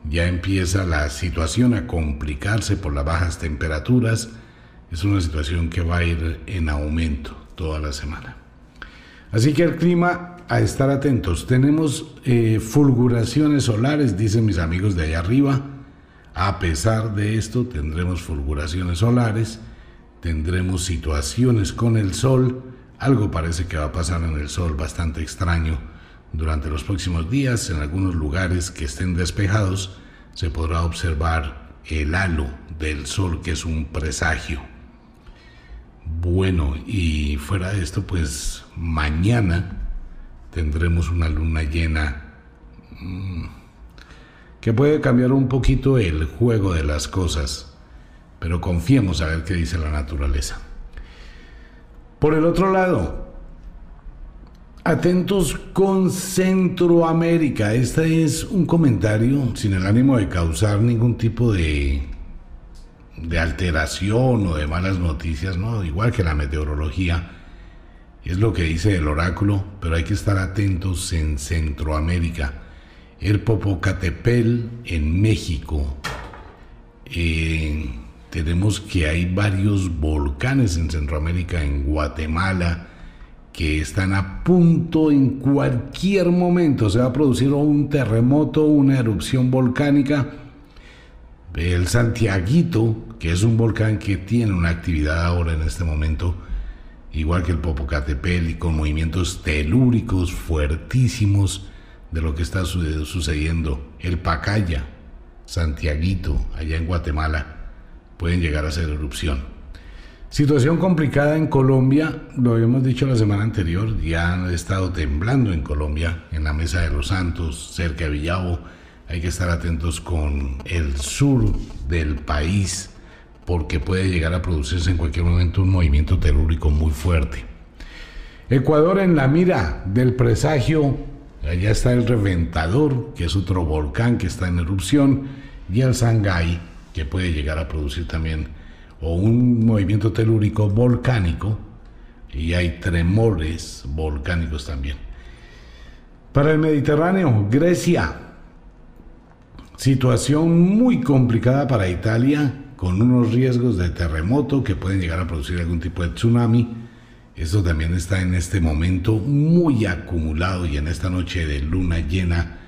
ya empieza la situación a complicarse por las bajas temperaturas, es una situación que va a ir en aumento toda la semana. Así que el clima a estar atentos. Tenemos eh, fulguraciones solares, dicen mis amigos de allá arriba. A pesar de esto, tendremos fulguraciones solares, tendremos situaciones con el sol. Algo parece que va a pasar en el sol bastante extraño. Durante los próximos días, en algunos lugares que estén despejados, se podrá observar el halo del sol, que es un presagio. Bueno, y fuera de esto, pues mañana tendremos una luna llena mm, que puede cambiar un poquito el juego de las cosas, pero confiemos a ver qué dice la naturaleza. Por el otro lado, atentos con Centroamérica. Este es un comentario sin el ánimo de causar ningún tipo de, de alteración o de malas noticias, ¿no? igual que la meteorología es lo que dice el oráculo, pero hay que estar atentos en Centroamérica. El Popocatepel en México. Eh, tenemos que hay varios volcanes en Centroamérica, en Guatemala, que están a punto en cualquier momento. Se va a producir un terremoto, una erupción volcánica. El Santiaguito, que es un volcán que tiene una actividad ahora en este momento, igual que el Popocatépetl y con movimientos telúricos fuertísimos de lo que está sucediendo. El Pacaya, Santiaguito, allá en Guatemala, pueden llegar a hacer erupción. Situación complicada en Colombia, lo habíamos dicho la semana anterior, ya han estado temblando en Colombia, en la Mesa de los Santos, cerca de Villavo. Hay que estar atentos con el sur del país, porque puede llegar a producirse en cualquier momento un movimiento telúrico muy fuerte. Ecuador en la mira del presagio, allá está el Reventador, que es otro volcán que está en erupción, y el Sangay, que puede llegar a producir también o un movimiento telúrico volcánico, y hay tremores volcánicos también. Para el Mediterráneo, Grecia, situación muy complicada para Italia, con unos riesgos de terremoto que pueden llegar a producir algún tipo de tsunami. Esto también está en este momento muy acumulado y en esta noche de luna llena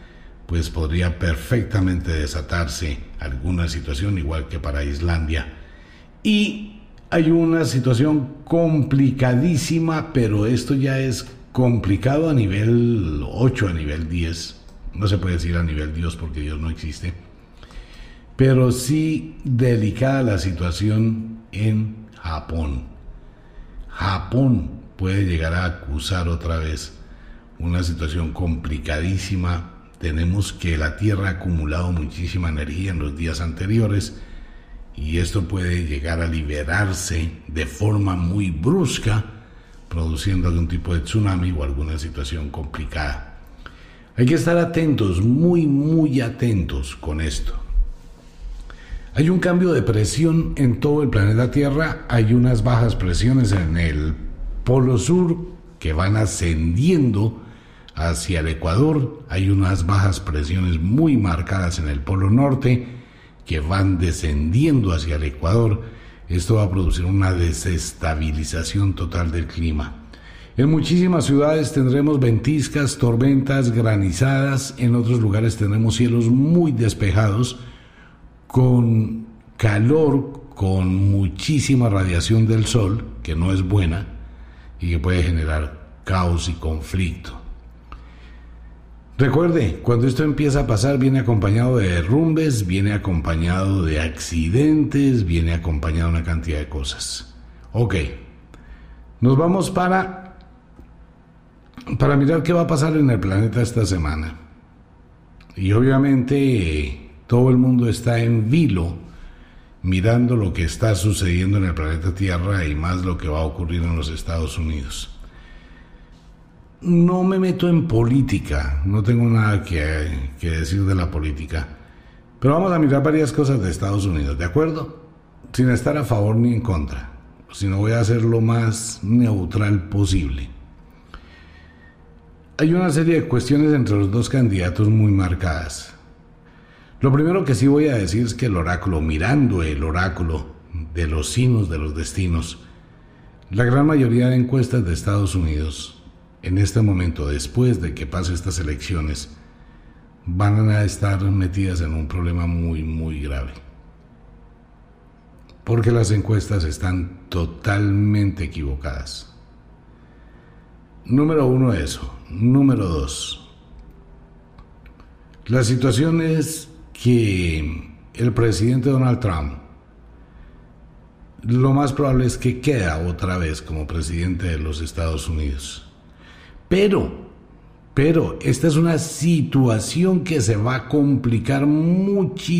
pues podría perfectamente desatarse alguna situación igual que para Islandia. Y hay una situación complicadísima, pero esto ya es complicado a nivel 8, a nivel 10. No se puede decir a nivel Dios porque Dios no existe pero sí delicada la situación en Japón. Japón puede llegar a acusar otra vez una situación complicadísima. Tenemos que la Tierra ha acumulado muchísima energía en los días anteriores y esto puede llegar a liberarse de forma muy brusca, produciendo algún tipo de tsunami o alguna situación complicada. Hay que estar atentos, muy, muy atentos con esto. Hay un cambio de presión en todo el planeta Tierra, hay unas bajas presiones en el polo sur que van ascendiendo hacia el Ecuador, hay unas bajas presiones muy marcadas en el polo norte que van descendiendo hacia el Ecuador. Esto va a producir una desestabilización total del clima. En muchísimas ciudades tendremos ventiscas, tormentas, granizadas, en otros lugares tendremos cielos muy despejados con calor, con muchísima radiación del sol, que no es buena y que puede generar caos y conflicto. Recuerde, cuando esto empieza a pasar viene acompañado de derrumbes, viene acompañado de accidentes, viene acompañado de una cantidad de cosas. Ok, nos vamos para, para mirar qué va a pasar en el planeta esta semana. Y obviamente todo el mundo está en vilo mirando lo que está sucediendo en el planeta Tierra y más lo que va a ocurrir en los Estados Unidos. No me meto en política, no tengo nada que, decir de la política, pero vamos a mirar varias cosas de Estados Unidos, ¿de acuerdo? Sin estar a favor ni en contra, sino voy a hacer lo más neutral posible. Hay una serie de cuestiones entre los dos candidatos muy marcadas. Lo primero que sí voy a decir es que el oráculo, mirando el oráculo de los signos de los destinos, la gran mayoría de encuestas de Estados Unidos, en este momento, después de que pase estas elecciones, van a estar metidas en un problema muy, muy grave. Porque las encuestas están totalmente equivocadas. Número uno, eso. Número dos, la situación es que el presidente Donald Trump lo más probable es que queda otra vez como presidente de los Estados Unidos. Pero, pero, esta es una situación que se va a complicar muchísimo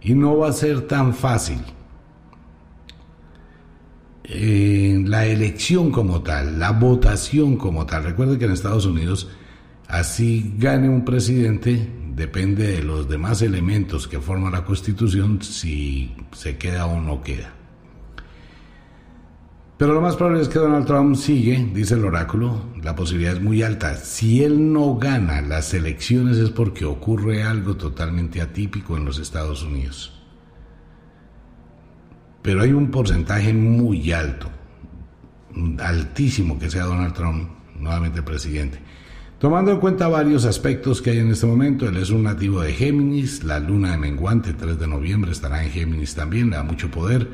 y no va a ser tan fácil. la elección como tal, la votación como tal. Recuerde que en Estados Unidos Así gane un presidente, depende de los demás elementos que forman la constitución si se queda o no queda. Pero lo más probable es que Donald Trump sigue, dice el oráculo, la posibilidad es muy alta. Si él no gana las elecciones es porque ocurre algo totalmente atípico en los Estados Unidos. Pero hay un porcentaje muy alto, altísimo que sea Donald Trump nuevamente presidente. Tomando en cuenta varios aspectos que hay en este momento, él es un nativo de Géminis, la luna de menguante 3 de noviembre estará en Géminis también, le da mucho poder.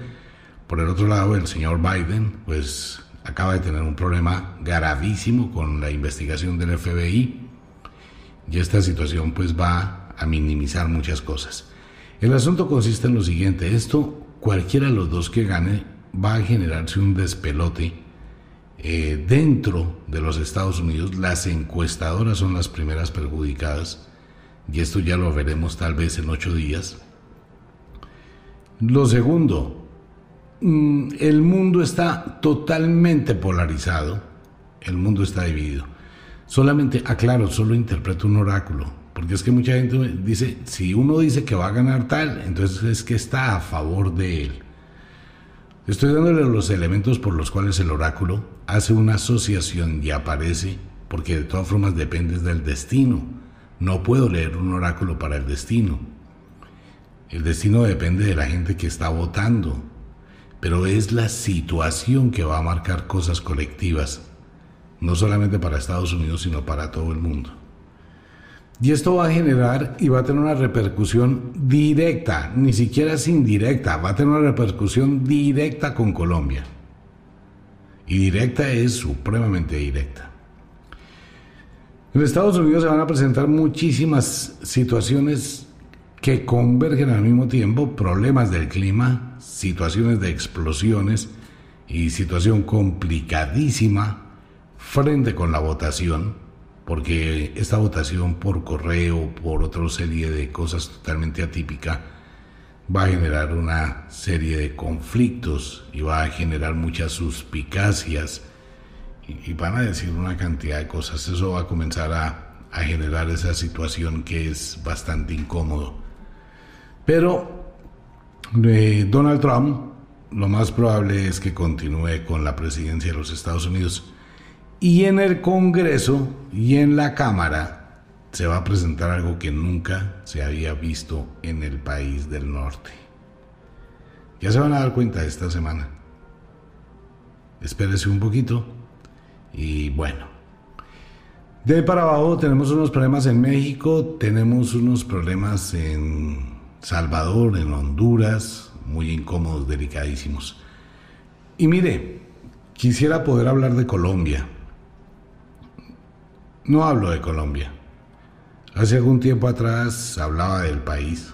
Por el otro lado, el señor Biden, pues acaba de tener un problema gravísimo con la investigación del FBI y esta situación pues va a minimizar muchas cosas. El asunto consiste en lo siguiente, esto cualquiera de los dos que gane va a generarse un despelote eh, dentro de los Estados Unidos las encuestadoras son las primeras perjudicadas y esto ya lo veremos tal vez en ocho días. Lo segundo, el mundo está totalmente polarizado, el mundo está dividido. Solamente, aclaro, solo interpreto un oráculo, porque es que mucha gente dice, si uno dice que va a ganar tal, entonces es que está a favor de él. Estoy dándole los elementos por los cuales el oráculo hace una asociación y aparece, porque de todas formas depende del destino. No puedo leer un oráculo para el destino. El destino depende de la gente que está votando, pero es la situación que va a marcar cosas colectivas, no solamente para Estados Unidos, sino para todo el mundo. Y esto va a generar y va a tener una repercusión directa, ni siquiera es indirecta, va a tener una repercusión directa con Colombia. Y directa es supremamente directa. En Estados Unidos se van a presentar muchísimas situaciones que convergen al mismo tiempo, problemas del clima, situaciones de explosiones y situación complicadísima frente con la votación, porque esta votación por correo, por otra serie de cosas totalmente atípica, va a generar una serie de conflictos y va a generar muchas suspicacias y, van a decir una cantidad de cosas. Eso va a comenzar a, generar esa situación que es bastante incómodo. Pero eh, Donald Trump lo más probable es que continúe con la presidencia de los Estados Unidos. Y en el Congreso y en la Cámara se va a presentar algo que nunca se había visto en el país del norte. Ya se van a dar cuenta esta semana. Espérese un poquito y bueno. De para abajo tenemos unos problemas en México, tenemos unos problemas en Salvador, en Honduras, muy incómodos, delicadísimos. Y mire, quisiera poder hablar de Colombia. No hablo de Colombia. Hace algún tiempo atrás hablaba del país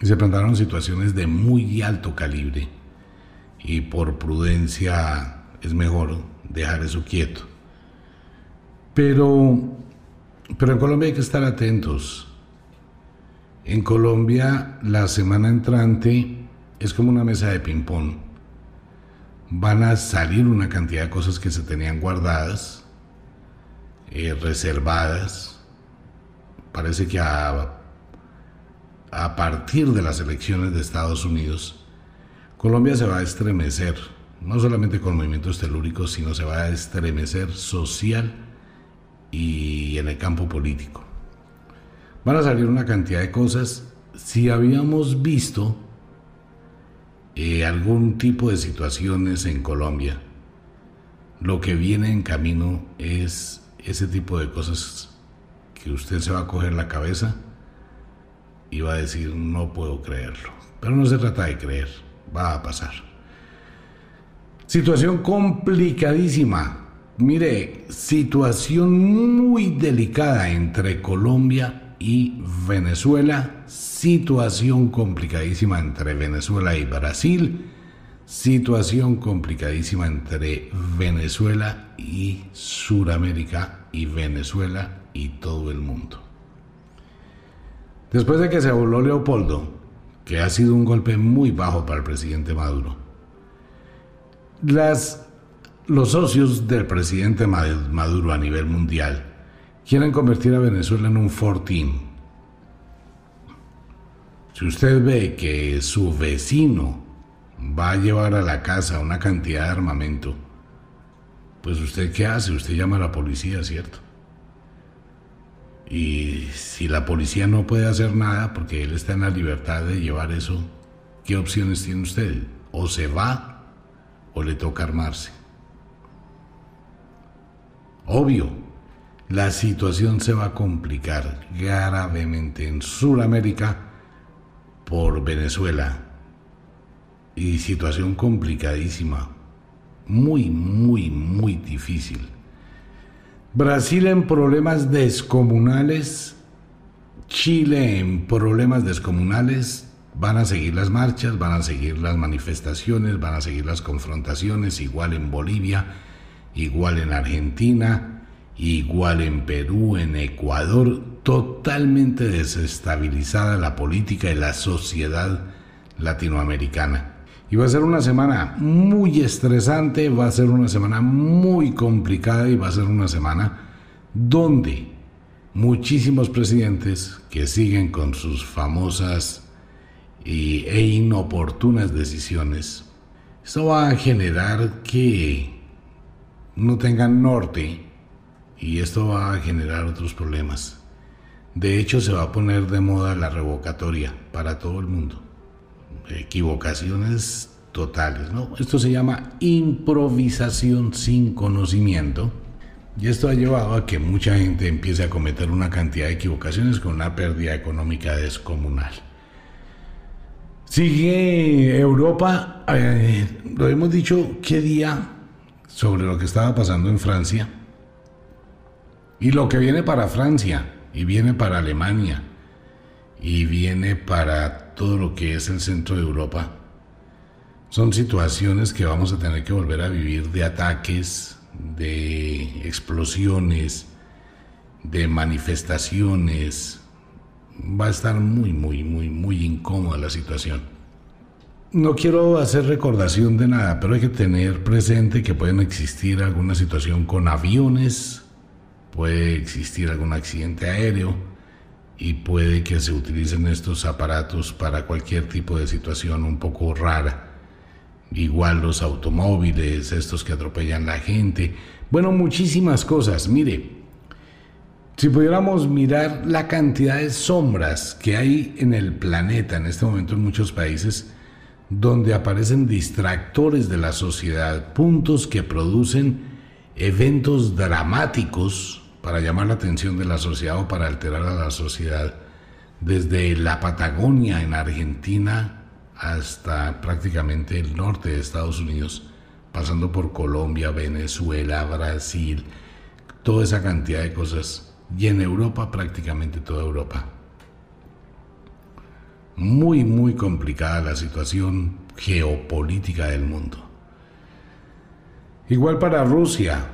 y se plantearon situaciones de muy alto calibre y por prudencia es mejor dejar eso quieto. Pero, pero en Colombia hay que estar atentos. En Colombia la semana entrante es como una mesa de ping-pong. Van a salir una cantidad de cosas que se tenían guardadas, eh, reservadas. Parece que a, a partir de las elecciones de Estados Unidos, Colombia se va a estremecer no solamente con movimientos telúricos, sino se va a estremecer social y en el campo político. Van a salir una cantidad de cosas. Si habíamos visto eh, algún tipo de situaciones en Colombia, lo que viene en camino es ese tipo de cosas que usted se va a coger la cabeza y va a decir no puedo creerlo. Pero no se trata de creer, va a pasar. Situación complicadísima. Mire, situación muy delicada entre Colombia y Venezuela. Situación complicadísima entre Venezuela y Brasil. Situación complicadísima entre Venezuela y Suramérica y Venezuela y todo el mundo. Después de que se voló Leopoldo, que ha sido un golpe muy bajo para el presidente Maduro, las, los socios del presidente Maduro a nivel mundial quieren convertir a Venezuela en un fortín. Si usted ve que su vecino va a llevar a la casa una cantidad de armamento, pues usted qué hace? Usted llama a la policía, ¿cierto? Y si la policía no puede hacer nada porque él está en la libertad de llevar eso, ¿qué opciones tiene usted? O se va o le toca armarse. Obvio, la situación se va a complicar gravemente en Sudamérica por Venezuela. Y situación complicadísima, muy, muy, muy difícil. Brasil en problemas descomunales, Chile en problemas descomunales, Van a seguir las marchas, van a seguir las manifestaciones, van a seguir las confrontaciones, igual en Bolivia, igual en Argentina, igual en Perú, en Ecuador, totalmente desestabilizada la política y la sociedad latinoamericana. Y va a ser una semana muy estresante, va a ser una semana muy complicada y va a ser una semana donde muchísimos presidentes que siguen con sus famosas e inoportunas decisiones, esto va a generar que no tengan norte y esto va a generar otros problemas. De hecho, se va a poner de moda la revocatoria para todo el mundo. Equivocaciones totales, ¿no? Esto se llama improvisación sin conocimiento. Y esto ha llevado a que mucha gente empiece a cometer una cantidad de equivocaciones con una pérdida económica descomunal. Sigue Europa, eh, lo hemos dicho qué día sobre lo que estaba pasando en Francia. Y lo que viene para Francia, y viene para Alemania, y viene para todo lo que es el centro de Europa, son situaciones que vamos a tener que volver a vivir de ataques, de explosiones, de manifestaciones. Va a estar muy, muy, muy, muy incómoda la situación. No quiero hacer recordación de nada, pero hay que tener presente que pueden existir alguna situación con aviones, puede existir algún accidente aéreo y puede que se utilicen estos aparatos para cualquier tipo de situación un poco rara. Igual los automóviles, estos que atropellan la gente. Bueno, muchísimas cosas. Mire, si pudiéramos mirar la cantidad de sombras que hay en el planeta en este momento en muchos países, donde aparecen distractores de la sociedad, puntos que producen eventos dramáticos para llamar la atención de la sociedad o para alterar a la sociedad, desde la Patagonia en Argentina hasta prácticamente el norte de Estados Unidos, pasando por Colombia, Venezuela, Brasil, toda esa cantidad de cosas, y en Europa prácticamente toda Europa muy, muy complicada la situación geopolítica del mundo. Igual para Rusia,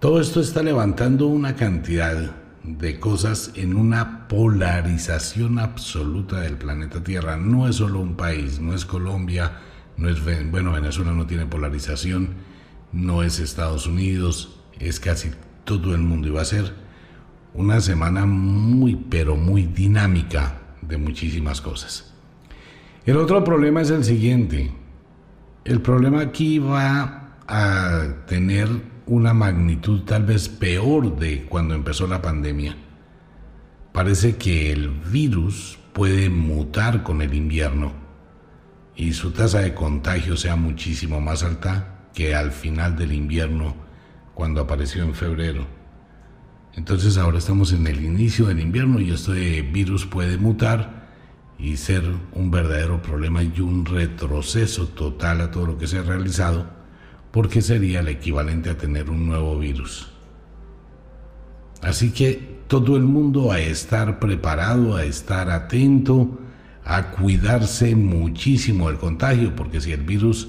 todo esto está levantando una cantidad de cosas en una polarización absoluta del planeta Tierra. No es solo un país, no es Colombia, no es, bueno, Venezuela no tiene polarización, no es Estados Unidos, es casi todo el mundo. Y va a ser una semana muy, pero muy dinámica de muchísimas cosas. El otro problema es el siguiente. El problema aquí va a tener una magnitud tal vez peor de cuando empezó la pandemia. Parece que el virus puede mutar con el invierno y su tasa de contagio sea muchísimo más alta que al final del invierno cuando apareció en febrero. Entonces ahora estamos en el inicio del invierno y este virus puede mutar y ser un verdadero problema y un retroceso total a todo lo que se ha realizado, porque sería el equivalente a tener un nuevo virus. Así que todo el mundo a estar preparado, a estar atento, a cuidarse muchísimo del contagio, porque si el virus,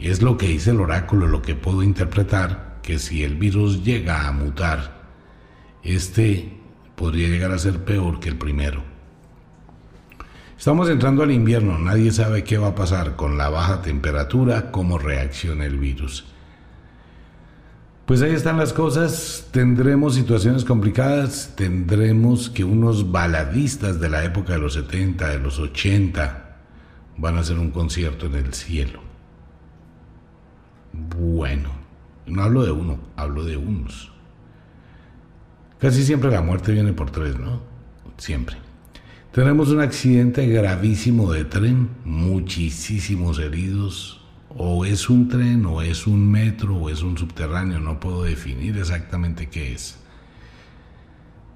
es lo que dice el oráculo, lo que puedo interpretar, que si el virus llega a mutar, este podría llegar a ser peor que el primero. Estamos entrando al invierno, nadie sabe qué va a pasar con la baja temperatura, cómo reacciona el virus. Pues ahí están las cosas, tendremos situaciones complicadas, tendremos que unos baladistas de la época de los 70, de los 80, van a hacer un concierto en el cielo. Bueno, no hablo de uno, hablo de unos. Casi siempre la muerte viene por tres, ¿no? Siempre. Tenemos un accidente gravísimo de tren, muchísimos heridos. O es un tren, o es un metro, o es un subterráneo, no puedo definir exactamente qué es.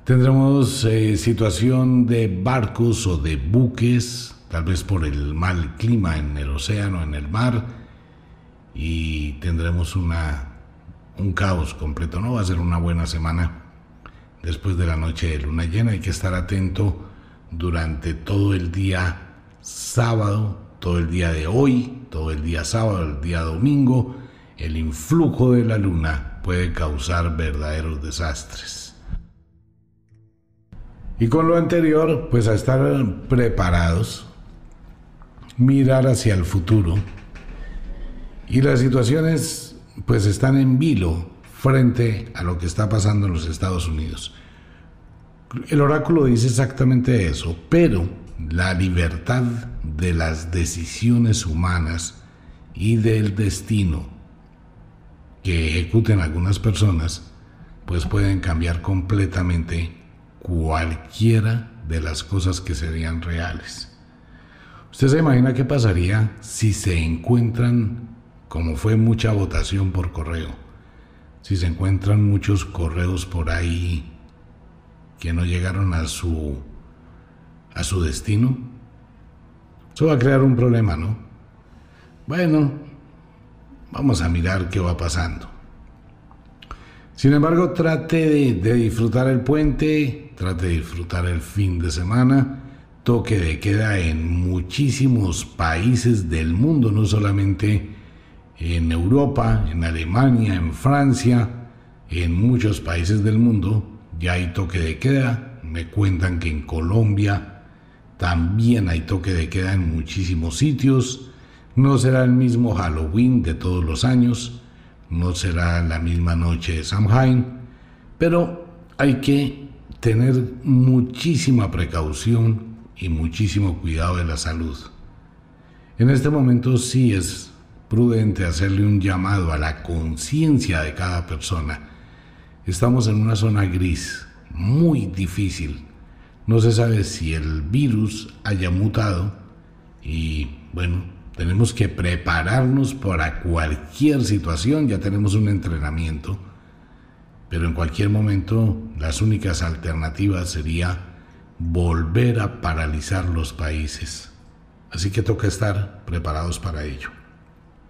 Tendremos eh, situación de barcos o de buques, tal vez por el mal clima en el océano, en el mar, y tendremos una, un caos completo. No va a ser una buena semana después de la noche de luna llena. Hay que estar atento durante todo el día sábado, todo el día de hoy, todo el día sábado, el día domingo. El influjo de la luna puede causar verdaderos desastres. Y con lo anterior, pues a estar preparados, mirar hacia el futuro. Y las situaciones pues están en vilo frente a lo que está pasando en los Estados Unidos. El oráculo dice exactamente eso, pero la libertad de las decisiones humanas y del destino que ejecuten algunas personas, pues pueden cambiar completamente cualquiera de las cosas que serían reales. ¿Usted se imagina qué pasaría si se encuentran, como fue mucha votación por correo, si se encuentran muchos correos por ahí que no llegaron a su a su destino, eso va a crear un problema, ¿no? Bueno, vamos a mirar qué va pasando. Sin embargo, trate de, disfrutar el puente, trate de disfrutar el fin de semana. Toque de queda en muchísimos países del mundo, no solamente en Europa, en Alemania, en Francia, en muchos países del mundo ya hay toque de queda. Me cuentan que en Colombia también hay toque de queda en muchísimos sitios. No será el mismo Halloween de todos los años, no será la misma noche de Samhain, pero hay que tener muchísima precaución y muchísimo cuidado de la salud. En este momento sí es prudente hacerle un llamado a la conciencia de cada persona. Estamos en una zona gris, muy difícil. No se sabe si el virus haya mutado y bueno, tenemos que prepararnos para cualquier situación, ya tenemos un entrenamiento, pero en cualquier momento las únicas alternativas sería volver a paralizar los países. Así que toca estar preparados para ello.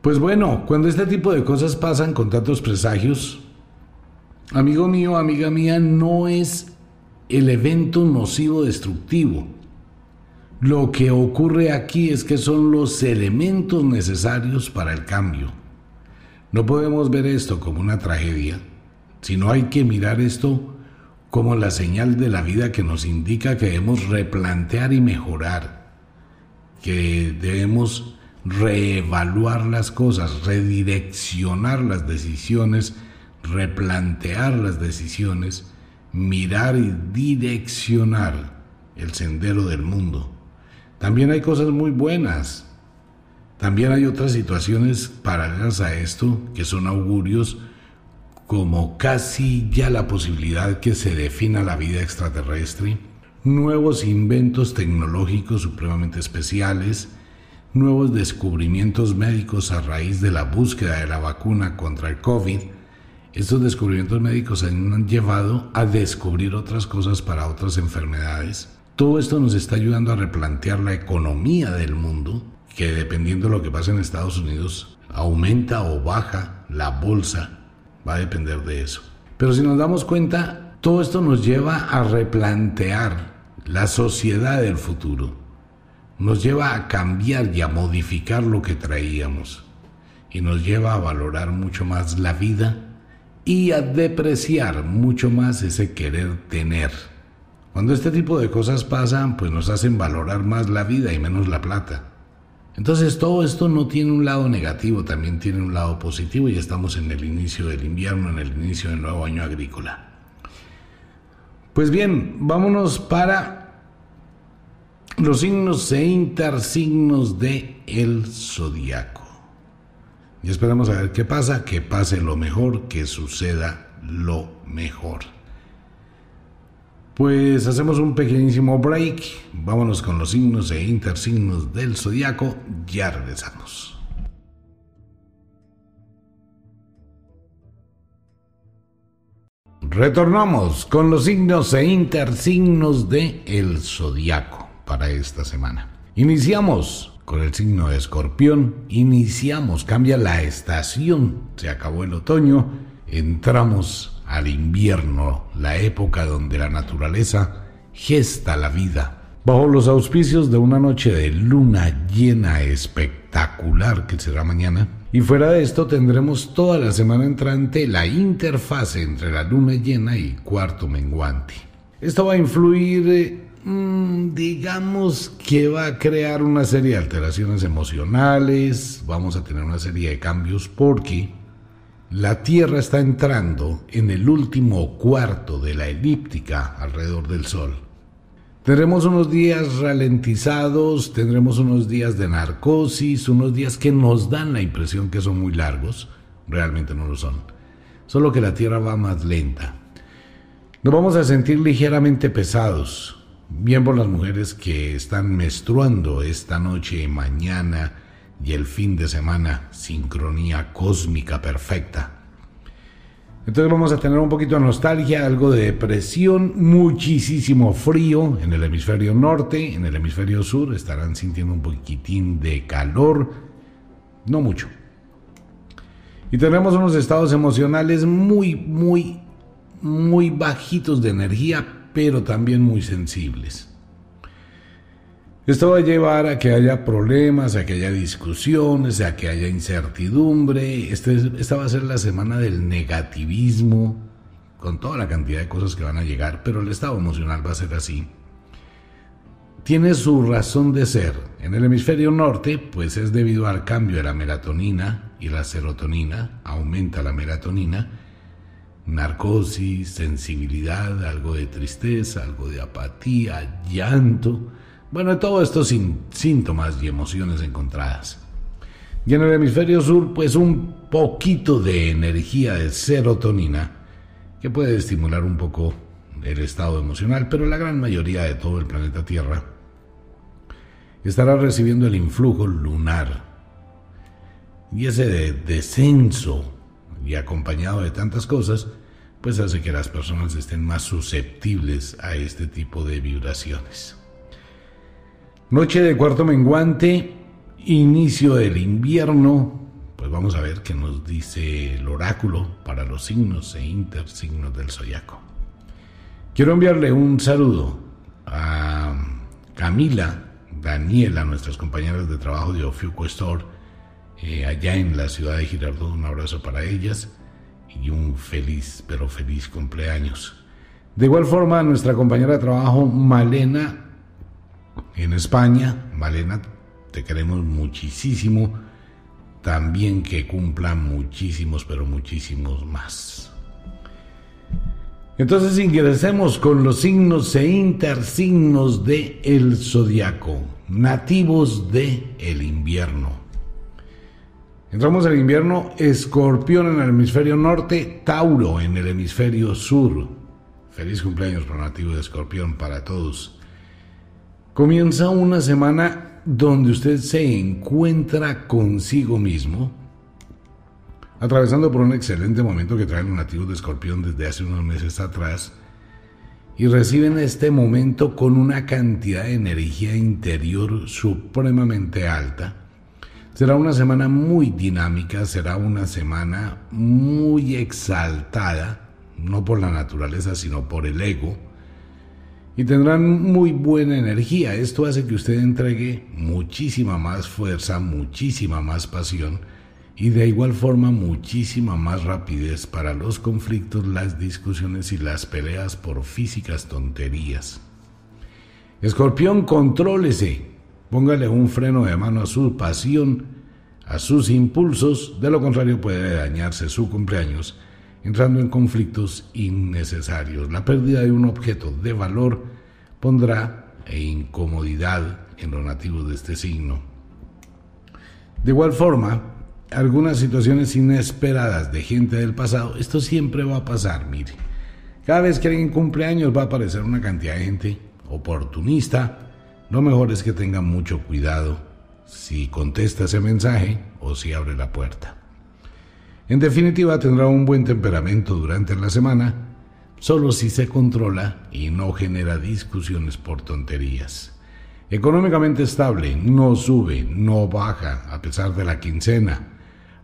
Pues bueno, cuando este tipo de cosas pasan con tantos presagios, amigo mío, amiga mía, no es el evento nocivo destructivo lo que ocurre aquí es que son los elementos necesarios para el cambio. No podemos ver esto como una tragedia, sino hay que mirar esto como la señal de la vida que nos indica que debemos replantear y mejorar, que debemos reevaluar las cosas, redireccionar las decisiones, replantear las decisiones, mirar y direccionar el sendero del mundo. También hay cosas muy buenas. También hay otras situaciones paralelas a esto que son augurios como casi ya la posibilidad que se defina la vida extraterrestre, nuevos inventos tecnológicos supremamente especiales, nuevos descubrimientos médicos a raíz de la búsqueda de la vacuna contra el COVID. Estos descubrimientos médicos han llevado a descubrir otras cosas para otras enfermedades. Todo esto nos está ayudando a replantear la economía del mundo, que dependiendo de lo que pase en Estados Unidos, aumenta o baja la bolsa, va a depender de eso. Pero si nos damos cuenta, todo esto nos lleva a replantear la sociedad del futuro, nos lleva a cambiar y a modificar lo que traíamos, y nos lleva a valorar mucho más la vida y a depreciar mucho más ese querer tener. Cuando este tipo de cosas pasan, pues nos hacen valorar más la vida y menos la plata. Entonces todo esto no tiene un lado negativo, también tiene un lado positivo y estamos en el inicio del invierno, en el inicio del nuevo año agrícola. Pues bien, vámonos para los signos e intersignos de el zodiaco. Y esperamos a ver qué pasa, que pase lo mejor, que suceda lo mejor. Pues hacemos un pequeñísimo break. Vámonos con los signos e intersignos del zodiaco. Ya regresamos. Retornamos con los signos e intersignos de el zodiaco para esta semana. Iniciamos con el signo de Escorpión. Iniciamos, cambia la estación. Se acabó el otoño. Entramos al invierno, la época donde la naturaleza gesta la vida. Bajo los auspicios de una noche de luna llena espectacular que será mañana. Y fuera de esto tendremos toda la semana entrante la interfase entre la luna llena y cuarto menguante. Esto va a influir, mm, digamos que va a crear una serie de alteraciones emocionales, vamos a tener una serie de cambios porque la Tierra está entrando en el último cuarto de la elíptica alrededor del Sol. Tendremos unos días ralentizados, tendremos unos días de narcosis, unos días que nos dan la impresión que son muy largos, realmente no lo son, solo que la Tierra va más lenta. Nos vamos a sentir ligeramente pesados, bien por las mujeres que están menstruando esta noche mañana, y el fin de semana, sincronía cósmica perfecta. Entonces vamos a tener un poquito de nostalgia, algo de depresión, muchísimo frío en el hemisferio norte, en el hemisferio sur estarán sintiendo un poquitín de calor, no mucho. Y tenemos unos estados emocionales muy, muy, muy bajitos de energía, pero también muy sensibles. Esto va a llevar a que haya problemas, a que haya discusiones, a que haya incertidumbre. Este, esta va a ser la semana del negativismo, con toda la cantidad de cosas que van a llegar, pero el estado emocional va a ser así. Tiene su razón de ser. En el hemisferio norte, pues es debido al cambio de la melatonina y la serotonina, aumenta la melatonina, narcosis, sensibilidad, algo de tristeza, algo de apatía, llanto, bueno, todo esto sin síntomas y emociones encontradas. Y en el hemisferio sur, pues un poquito de energía de serotonina que puede estimular un poco el estado emocional, pero la gran mayoría de todo el planeta Tierra estará recibiendo el influjo lunar. Y ese descenso y acompañado de tantas cosas, pues hace que las personas estén más susceptibles a este tipo de vibraciones. Noche de cuarto menguante, inicio del invierno. Pues vamos a ver qué nos dice el oráculo para los signos e intersignos del zodiaco. Quiero enviarle un saludo a Camila, Daniela, nuestras compañeras de trabajo de Ofiuco Store, eh, allá en la ciudad de Girardot. Un abrazo para ellas y un feliz, pero feliz cumpleaños. De igual forma, nuestra compañera de trabajo, Malena en España. Malena, te queremos muchísimo. También que cumpla muchísimos, pero muchísimos más. Entonces ingresemos con los signos e intersignos de el zodiaco, nativos de el invierno. Entramos al invierno, Escorpión en el hemisferio norte, Tauro en el hemisferio sur. Feliz cumpleaños para nativo de Escorpión para todos. Comienza una semana donde usted se encuentra consigo mismo, atravesando por un excelente momento que traen los nativos de Escorpión desde hace unos meses atrás, y reciben este momento con una cantidad de energía interior supremamente alta. Será una semana muy dinámica, será una semana muy exaltada, no por la naturaleza, sino por el ego y tendrán muy buena energía. Esto hace que usted entregue muchísima más fuerza, muchísima más pasión y de igual forma muchísima más rapidez para los conflictos, las discusiones y las peleas por físicas tonterías. Escorpión, contrólese. Póngale un freno de mano a su pasión, a sus impulsos, de lo contrario puede dañarse su cumpleaños entrando en conflictos innecesarios. La pérdida de un objeto de valor pondrá incomodidad en los nativos de este signo. De igual forma, algunas situaciones inesperadas de gente del pasado, esto siempre va a pasar, mire. Cada vez que alguien cumple años va a aparecer una cantidad de gente oportunista. Lo mejor es que tenga mucho cuidado si contesta ese mensaje o si abre la puerta. En definitiva, tendrá un buen temperamento durante la semana, solo si se controla y no genera discusiones por tonterías. Económicamente estable, no sube, no baja a pesar de la quincena.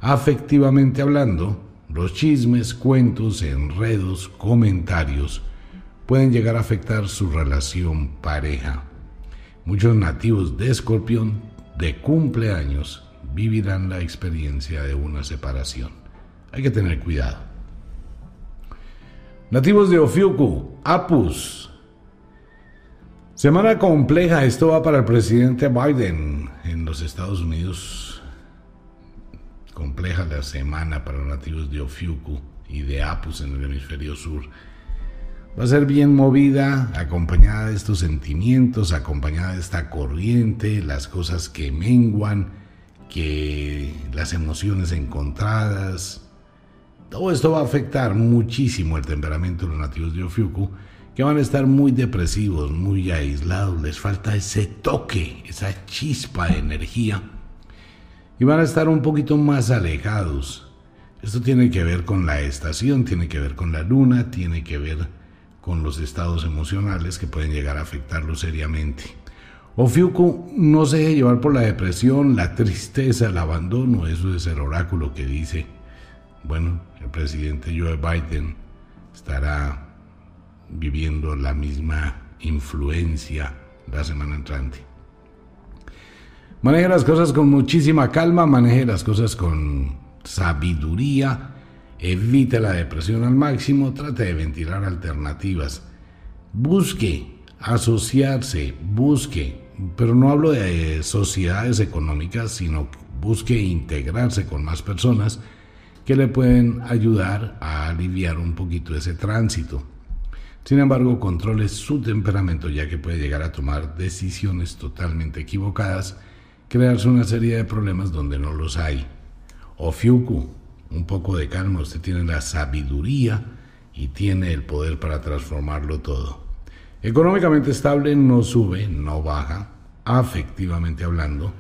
Afectivamente hablando, los chismes, cuentos, enredos, comentarios pueden llegar a afectar su relación pareja. Muchos nativos de Escorpión de cumpleaños vivirán la experiencia de una separación. Hay que tener cuidado. Nativos de Ofiuku, Apus. Semana compleja, esto va para el presidente Biden en los Estados Unidos. Compleja la semana para los nativos de Ofiuku y de Apus en el hemisferio sur. Va a ser bien movida, acompañada de estos sentimientos, acompañada de esta corriente, las cosas que menguan, que las emociones encontradas, todo esto va a afectar muchísimo el temperamento de los nativos de Ofiuku, que van a estar muy depresivos, muy aislados, les falta ese toque, esa chispa de energía, y van a estar un poquito más alejados. Esto tiene que ver con la estación, tiene que ver con la luna, tiene que ver con los estados emocionales que pueden llegar a afectarlo seriamente. Ofiuku no se deje llevar por la depresión, la tristeza, el abandono, eso es el oráculo que dice bueno, el presidente Joe Biden estará viviendo la misma influencia la semana entrante. Maneje las cosas con muchísima calma, maneje las cosas con sabiduría, evite la depresión al máximo, trate de ventilar alternativas, busque asociarse, busque, pero no hablo de sociedades económicas, sino busque integrarse con más personas que le pueden ayudar a aliviar un poquito ese tránsito. Sin embargo, controle su temperamento ya que puede llegar a tomar decisiones totalmente equivocadas, crearse una serie de problemas donde no los hay. Ofiuku, un poco de calma, usted tiene la sabiduría y tiene el poder para transformarlo todo. Económicamente estable no sube, no baja, afectivamente hablando,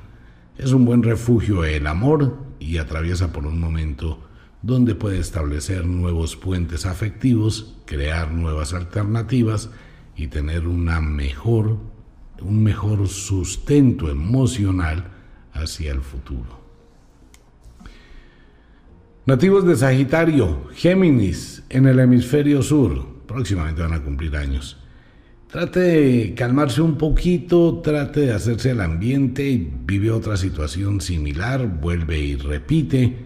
es un buen refugio el amor y atraviesa por un momento donde puede establecer nuevos puentes afectivos, crear nuevas alternativas y tener una mejor, un mejor sustento emocional hacia el futuro. Nativos de Sagitario, Géminis, en el hemisferio sur, próximamente van a cumplir años. Trate de calmarse un poquito, trate de hacerse el ambiente, vive otra situación similar, vuelve y repite,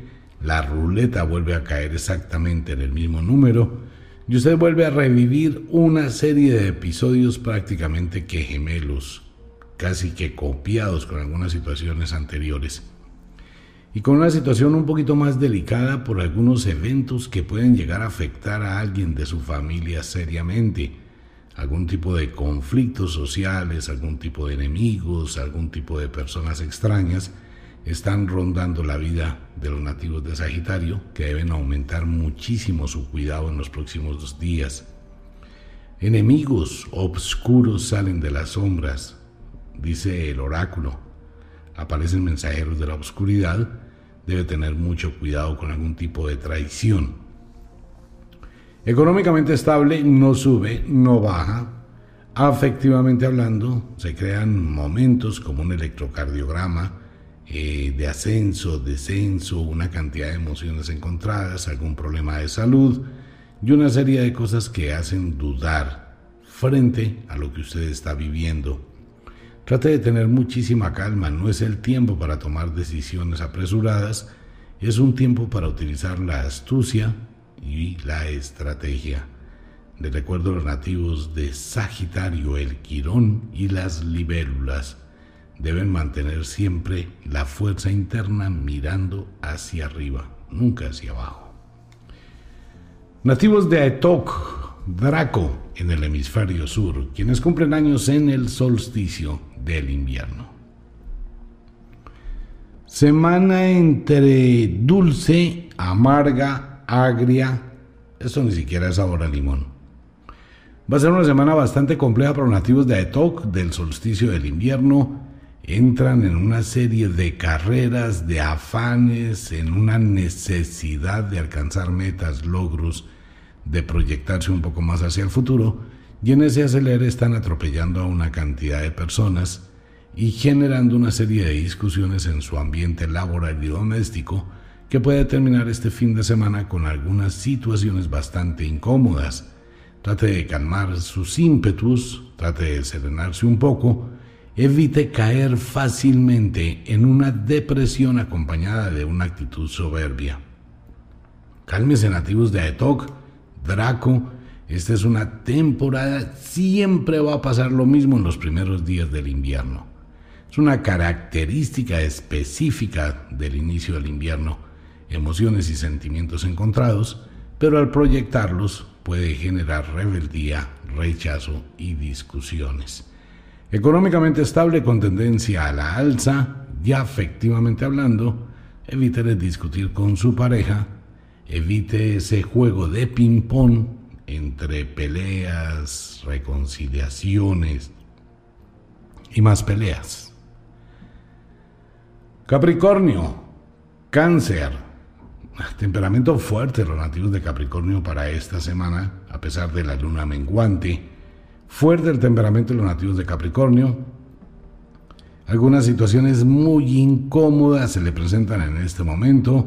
la ruleta vuelve a caer exactamente en el mismo número. Y usted vuelve a revivir una serie de episodios prácticamente que gemelos, casi que copiados con algunas situaciones anteriores y con una situación un poquito más delicada por algunos eventos que pueden llegar a afectar a alguien de su familia seriamente. Algún tipo de conflictos sociales, algún tipo de enemigos, algún tipo de personas extrañas están rondando la vida de los nativos de Sagitario que deben aumentar muchísimo su cuidado en los próximos días. Enemigos obscuros salen de las sombras, dice el oráculo aparecen mensajeros de la oscuridad, debe tener mucho cuidado con algún tipo de traición. Económicamente estable, no sube, no baja. Afectivamente hablando, se crean momentos como un electrocardiograma eh, de ascenso, descenso, una cantidad de emociones encontradas, algún problema de salud y una serie de cosas que hacen dudar frente a lo que usted está viviendo Trate de tener muchísima calma, no es el tiempo para tomar decisiones apresuradas, es un tiempo para utilizar la astucia y la estrategia. De recuerdo los nativos de Sagitario, el Quirón y las libélulas deben mantener siempre la fuerza interna mirando hacia arriba, nunca hacia abajo. Nativos de Aetok, Draco en el hemisferio sur, quienes cumplen años en el solsticio del invierno. Semana entre dulce, amarga, agria, esto ni siquiera es ahora limón. Va a ser una semana bastante compleja para los nativos de Aetok del solsticio del invierno. Entran en una serie de carreras, de afanes, en una necesidad de alcanzar metas, logros, de proyectarse un poco más hacia el futuro y en ese acelere están atropellando a una cantidad de personas y generando una serie de discusiones en su ambiente laboral y doméstico que puede terminar este fin de semana con algunas situaciones bastante incómodas. Trate de calmar sus ímpetus, trate de serenarse un poco, evite caer fácilmente en una depresión acompañada de una actitud soberbia. Cálmese nativos de Aetok, Draco, esta es una temporada, siempre va a pasar lo mismo en los primeros días del invierno. Es una característica específica del inicio del invierno, emociones y sentimientos encontrados, pero al proyectarlos puede generar rebeldía, rechazo y discusiones. Económicamente estable con tendencia a la alza, ya afectivamente hablando, evite discutir con su pareja, evite ese juego de ping-pong entre peleas, reconciliaciones y más peleas. Capricornio, cáncer. Temperamento fuerte los nativos de Capricornio para esta semana, a pesar de la luna menguante. Fuerte el temperamento de los nativos de Capricornio. Algunas situaciones muy incómodas se le presentan en este momento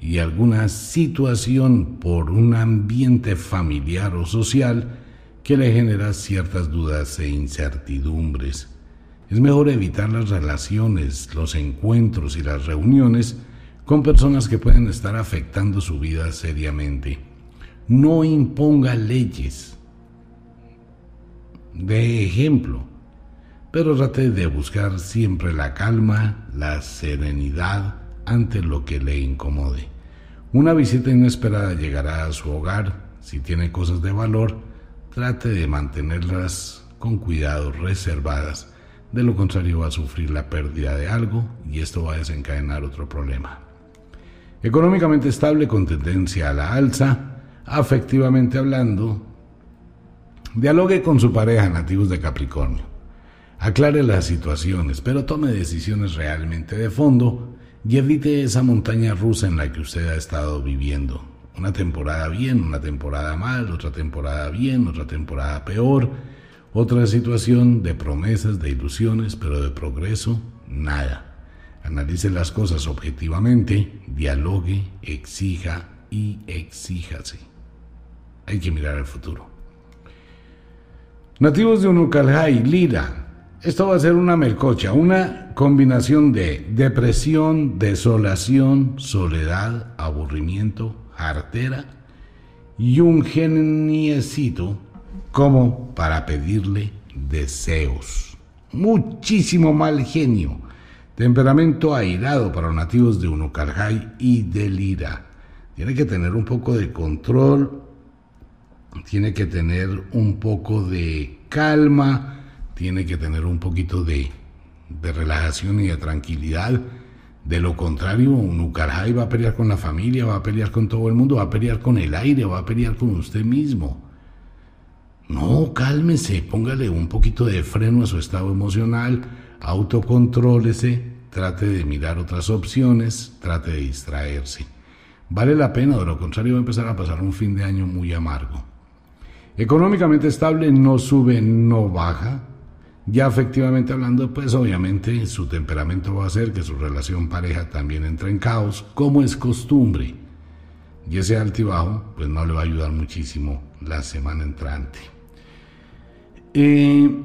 y alguna situación por un ambiente familiar o social que le genera ciertas dudas e incertidumbres. Es mejor evitar las relaciones, los encuentros y las reuniones con personas que pueden estar afectando su vida seriamente. No imponga leyes. De ejemplo, pero trate de buscar siempre la calma, la serenidad ante lo que le incomode. Una visita inesperada llegará a su hogar. Si tiene cosas de valor, trate de mantenerlas con cuidado, reservadas. De lo contrario va a sufrir la pérdida de algo y esto va a desencadenar otro problema. Económicamente estable con tendencia a la alza, afectivamente hablando, dialogue con su pareja nativos de Capricornio Aclare las situaciones, pero tome decisiones realmente de fondo y evite esa montaña rusa en la que usted ha estado viviendo. Una temporada bien, una temporada mal, otra temporada bien, otra temporada peor, otra situación de promesas, de ilusiones, pero de progreso, nada. Analice las cosas objetivamente, dialogue, exija y exíjase. Hay que mirar al futuro. Nativos de Unucalhai, Lira, esto va a ser una melcocha, una combinación de depresión, desolación, soledad, aburrimiento, artera y un geniecito como para pedirle deseos. Muchísimo mal genio. Temperamento airado para los nativos de Unucarjay y de Lira. Tiene que tener un poco de control, tiene que tener un poco de calma tiene que tener un poquito de, relajación y de tranquilidad. De lo contrario, un Ucarjay va a pelear con la familia, va a pelear con todo el mundo, va a pelear con el aire, va a pelear con usted mismo. No, cálmese, póngale un poquito de freno a su estado emocional, autocontrólese, trate de mirar otras opciones, trate de distraerse. Vale la pena, de lo contrario va a empezar a pasar un fin de año muy amargo. Económicamente estable, no sube, no baja, ya efectivamente hablando, pues obviamente su temperamento va a hacer que su relación pareja también entre en caos, como es costumbre. Y ese altibajo, pues no le va a ayudar muchísimo la semana entrante. Eh,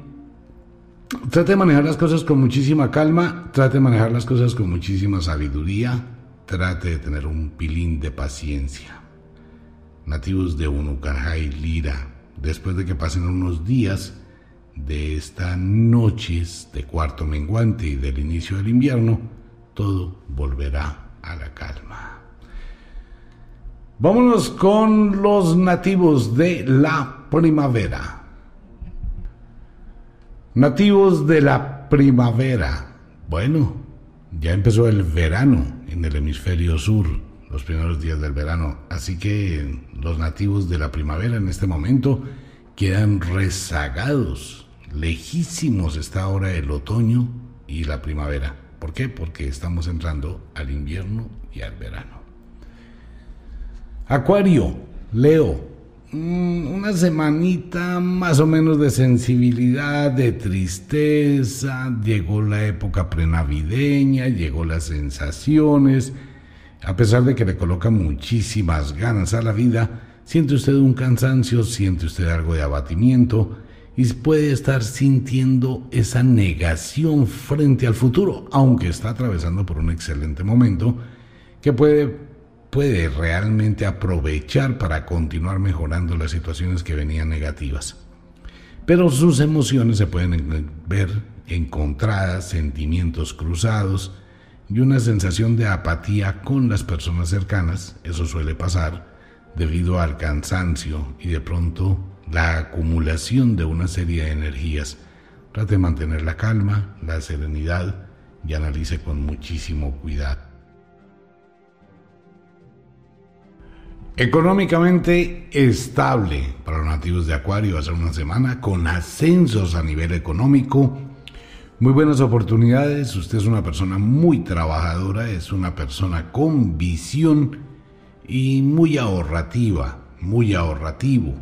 trate de manejar las cosas con muchísima calma, trate de manejar las cosas con muchísima sabiduría, trate de tener un pilín de paciencia. Nativos de Unucarjay, Lira, después de que pasen unos días, de estas noches de cuarto menguante y del inicio del invierno, todo volverá a la calma. Vámonos con los nativos de la primavera. Nativos de la primavera. Bueno, ya empezó el verano en el hemisferio sur, los primeros días del verano, así que los nativos de la primavera en este momento quedan rezagados lejísimos está ahora el otoño y la primavera. ¿Por qué? Porque estamos entrando al invierno y al verano. Acuario, Leo, mm, una semanita más o menos de sensibilidad, de tristeza, llegó la época prenavideña, llegó las sensaciones, a pesar de que le coloca muchísimas ganas a la vida, siente usted un cansancio, siente usted algo de abatimiento, y puede estar sintiendo esa negación frente al futuro, aunque está atravesando por un excelente momento que puede, puede realmente aprovechar para continuar mejorando las situaciones que venían negativas. Pero sus emociones se pueden ver encontradas, sentimientos cruzados y una sensación de apatía con las personas cercanas, eso suele pasar debido al cansancio y de pronto la acumulación de una serie de energías. Trate de mantener la calma, la serenidad y analice con muchísimo cuidado. Económicamente estable para los nativos de Acuario, va a una semana con ascensos a nivel económico, muy buenas oportunidades, usted es una persona muy trabajadora, es una persona con visión y muy ahorrativa, muy ahorrativo.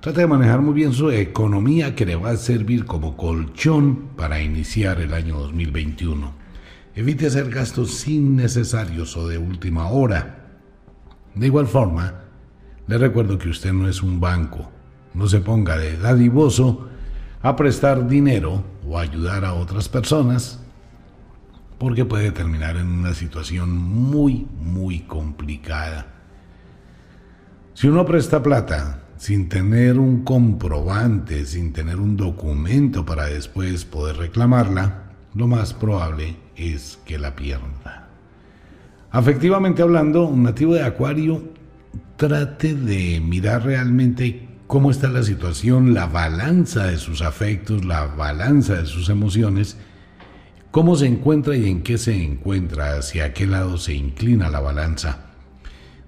Trata de manejar muy bien su economía que le va a servir como colchón para iniciar el año 2021. Evite hacer gastos innecesarios o de última hora. De igual forma, le recuerdo que usted no es un banco. No se ponga de dadivoso a prestar dinero o ayudar a otras personas porque puede terminar en una situación muy, muy complicada. Si uno presta plata sin tener un comprobante, sin tener un documento para después poder reclamarla, lo más probable es que la pierda. Afectivamente hablando, un nativo de Acuario trate de mirar realmente cómo está la situación, la balanza de sus afectos, la balanza de sus emociones, cómo se encuentra y en qué se encuentra, hacia qué lado se inclina la balanza.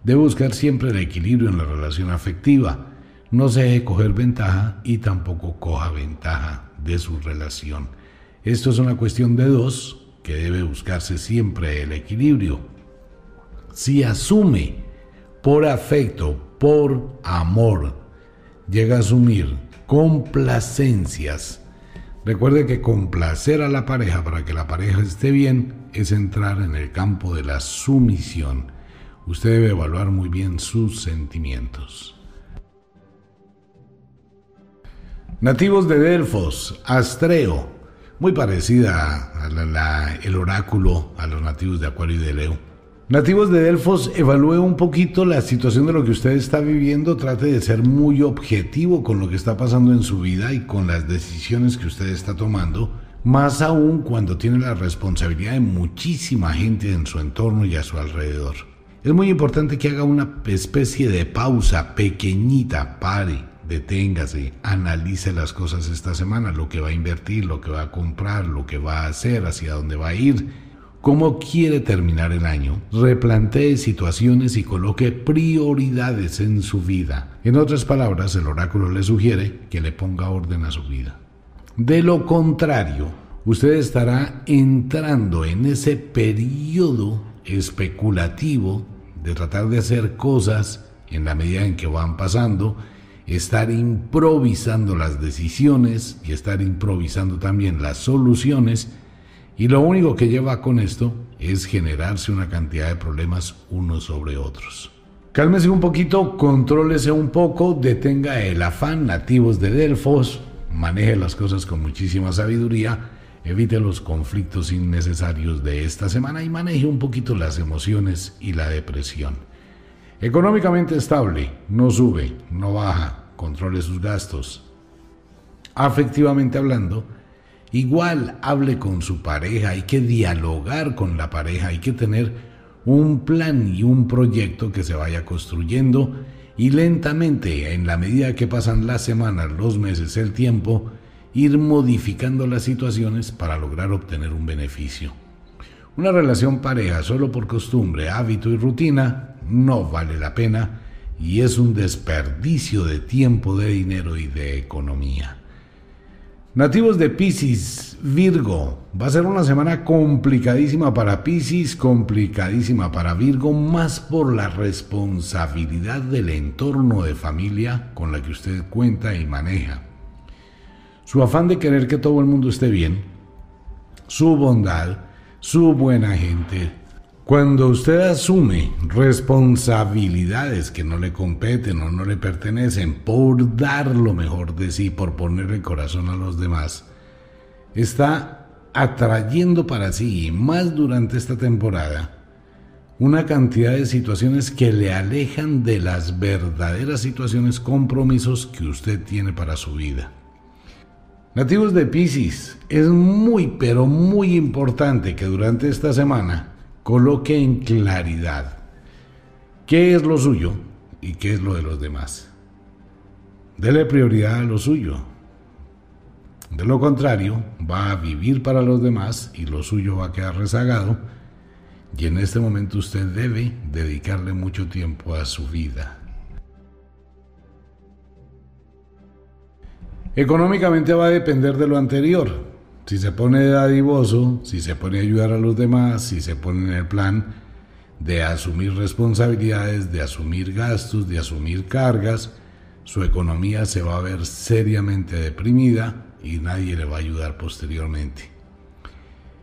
Debe buscar siempre el equilibrio en la relación afectiva no se deje coger ventaja y tampoco coja ventaja de su relación. Esto es una cuestión de dos que debe buscarse siempre el equilibrio. Si asume por afecto, por amor, llega a asumir complacencias, recuerde que complacer a la pareja para que la pareja esté bien es entrar en el campo de la sumisión. Usted debe evaluar muy bien sus sentimientos. Nativos de Delfos, Astreo, muy parecida a el oráculo a los nativos de Acuario y de Leo. Nativos de Delfos, evalúe un poquito la situación de lo que usted está viviendo, trate de ser muy objetivo con lo que está pasando en su vida y con las decisiones que usted está tomando, más aún cuando tiene la responsabilidad de muchísima gente en su entorno y a su alrededor. Es muy importante que haga una especie de pausa pequeñita, pare, deténgase, analice las cosas esta semana, lo que va a invertir, lo que va a comprar, lo que va a hacer, hacia dónde va a ir, cómo quiere terminar el año, replantee situaciones y coloque prioridades en su vida. En otras palabras, el oráculo le sugiere que le ponga orden a su vida. De lo contrario, usted estará entrando en ese periodo especulativo de tratar de hacer cosas en la medida en que van pasando estar improvisando las decisiones y estar improvisando también las soluciones y lo único que lleva con esto es generarse una cantidad de problemas unos sobre otros. Cálmese un poquito, contrólese un poco, detenga el afán nativos de Delfos, maneje las cosas con muchísima sabiduría, evite los conflictos innecesarios de esta semana y maneje un poquito las emociones y la depresión. Económicamente estable, no sube, no baja, controle sus gastos. Afectivamente hablando, igual hable con su pareja, hay que dialogar con la pareja, hay que tener un plan y un proyecto que se vaya construyendo y lentamente, en la medida que pasan las semanas, los meses, el tiempo, ir modificando las situaciones para lograr obtener un beneficio. Una relación pareja solo por costumbre, hábito y rutina no vale la pena y es un desperdicio de tiempo, de dinero y de economía. Nativos de Pisces, Virgo, va a ser una semana complicadísima para Pisces, complicadísima para Virgo, más por la responsabilidad del entorno de familia con la que usted cuenta y maneja. Su afán de querer que todo el mundo esté bien, su bondad, su buena gente, cuando usted asume responsabilidades que no le competen o no le pertenecen por dar lo mejor de sí, por ponerle corazón a los demás, está atrayendo para sí, y más durante esta temporada, una cantidad de situaciones que le alejan de las verdaderas situaciones, compromisos que usted tiene para su vida. Nativos de Pisces, es muy pero muy importante que durante esta semana coloque en claridad qué es lo suyo y qué es lo de los demás. Dele prioridad a lo suyo. De lo contrario, va a vivir para los demás y lo suyo va a quedar rezagado. Y en este momento usted debe dedicarle mucho tiempo a su vida. Económicamente va a depender de lo anterior. Si se pone dadivoso, si se pone a ayudar a los demás, si se pone en el plan de asumir responsabilidades, de asumir gastos, de asumir cargas, su economía se va a ver seriamente deprimida y nadie le va a ayudar posteriormente.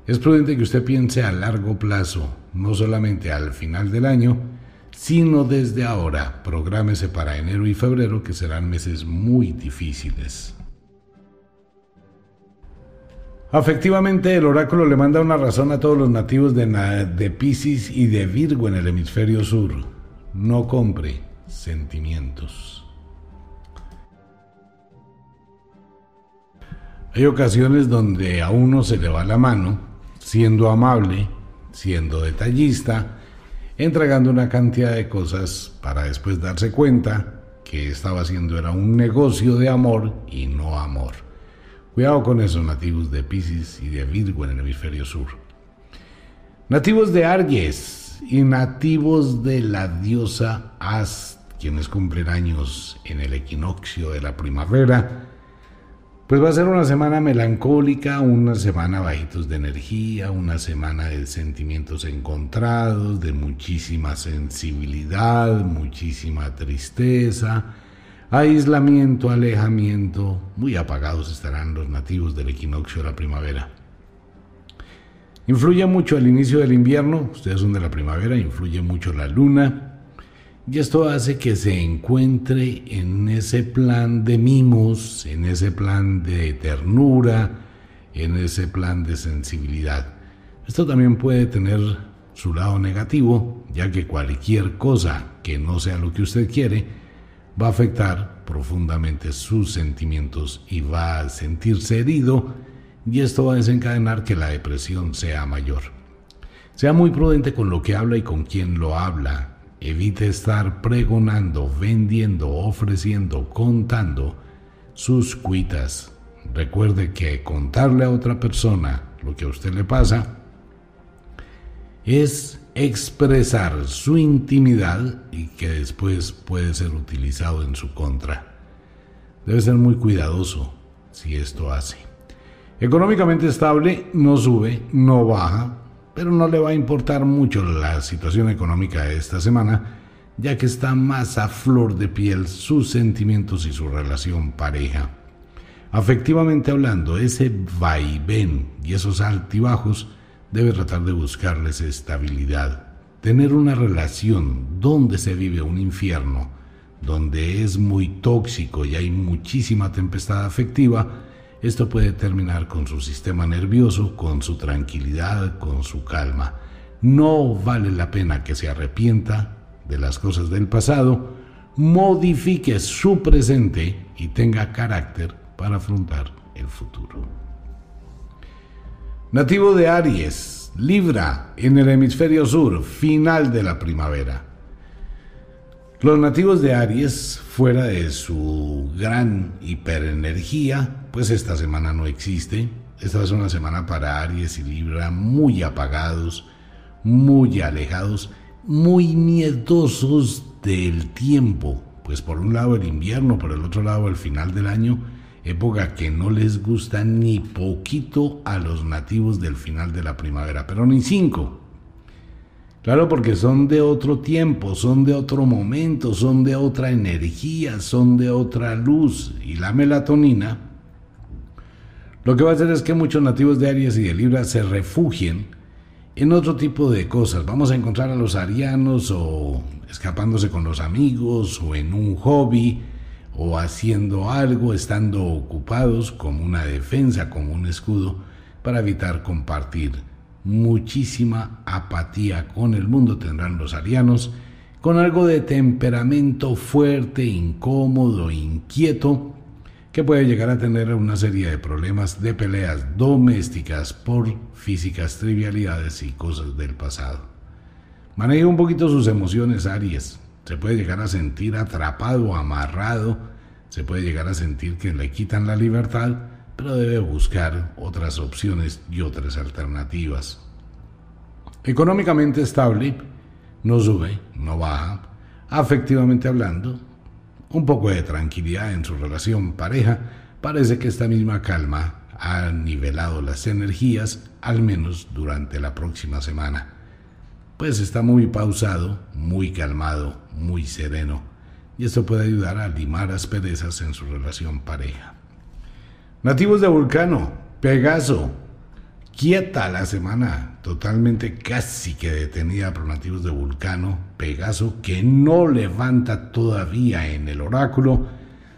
Es prudente que usted piense a largo plazo, no solamente al final del año, sino desde ahora. Prográmese para enero y febrero, que serán meses muy difíciles. Afectivamente, el oráculo le manda una razón a todos los nativos de, de Pisces y de Virgo en el hemisferio sur. No compre sentimientos. Hay ocasiones donde a uno se le va la mano, siendo amable, siendo detallista, entregando una cantidad de cosas para después darse cuenta que estaba haciendo era un negocio de amor y no amor. Cuidado con esos nativos de Pisces y de Virgo en el hemisferio sur. Nativos de Aries y nativos de la diosa Ast, quienes cumplen años en el equinoccio de la primavera, pues va a ser una semana melancólica, una semana bajitos de energía, una semana de sentimientos encontrados, de muchísima sensibilidad, muchísima tristeza, aislamiento, alejamiento. Muy apagados estarán los nativos del equinoccio de la primavera. Influye mucho el inicio del invierno, ustedes son de la primavera, influye mucho la luna, y esto hace que se encuentre en ese plan de mimos, en ese plan de ternura, en ese plan de sensibilidad. Esto también puede tener su lado negativo, ya que cualquier cosa que no sea lo que usted quiere va a afectar profundamente sus sentimientos y va a sentirse herido y esto va a desencadenar que la depresión sea mayor. Sea muy prudente con lo que habla y con quien lo habla Evite estar pregonando, vendiendo, ofreciendo, contando sus cuitas. Recuerde que contarle a otra persona lo que a usted le pasa es expresar su intimidad y que después puede ser utilizado en su contra. Debe ser muy cuidadoso si esto hace. Económicamente estable, no sube, no baja, pero no le va a importar mucho la situación económica de esta semana, ya que está más a flor de piel sus sentimientos y su relación pareja. Afectivamente hablando, ese vaivén y esos altibajos debe tratar de buscarles estabilidad. Tener una relación donde se vive un infierno, donde es muy tóxico y hay muchísima tempestad afectiva, esto puede terminar con su sistema nervioso, con su tranquilidad, con su calma. No vale la pena que se arrepienta de las cosas del pasado, modifique su presente y tenga carácter para afrontar el futuro. Nativo de Aries, Libra, en el hemisferio sur, final de la primavera. Los nativos de Aries, fuera de su gran hiperenergía, pues esta semana no existe. Esta es una semana para Aries y Libra muy apagados, muy alejados, muy miedosos del tiempo. Pues por un lado el invierno, por el otro lado el final del año, época que no les gusta ni poquito a los nativos del final de la primavera, pero ni cinco. Claro, porque son de otro tiempo, son de otro momento, son de otra energía, son de otra luz. Y la melatonina lo que va a hacer es que muchos nativos de Aries y de Libra se refugien en otro tipo de cosas. Vamos a encontrar a los arianos o escapándose con los amigos o en un hobby o haciendo algo, estando ocupados como una defensa, como un escudo, para evitar compartir muchísima apatía con el mundo tendrán los arianos, con algo de temperamento fuerte, incómodo, inquieto, que puede llegar a tener una serie de problemas de peleas domésticas por físicas trivialidades y cosas del pasado. Maneja un poquito sus emociones, Aries. Se puede llegar a sentir atrapado, amarrado, se puede llegar a sentir que le quitan la libertad, pero debe buscar otras opciones y otras alternativas. Económicamente estable, no sube, no baja, afectivamente hablando, un poco de tranquilidad en su relación pareja, parece que esta misma calma ha nivelado las energías, al menos durante la próxima semana. Pues está muy pausado, muy calmado, muy sereno, y esto puede ayudar a limar asperezas en su relación pareja. Nativos de Vulcano, Pegaso, Quieta la semana, totalmente casi que detenida por nativos de Vulcano, Pegaso, que no levanta todavía en el oráculo,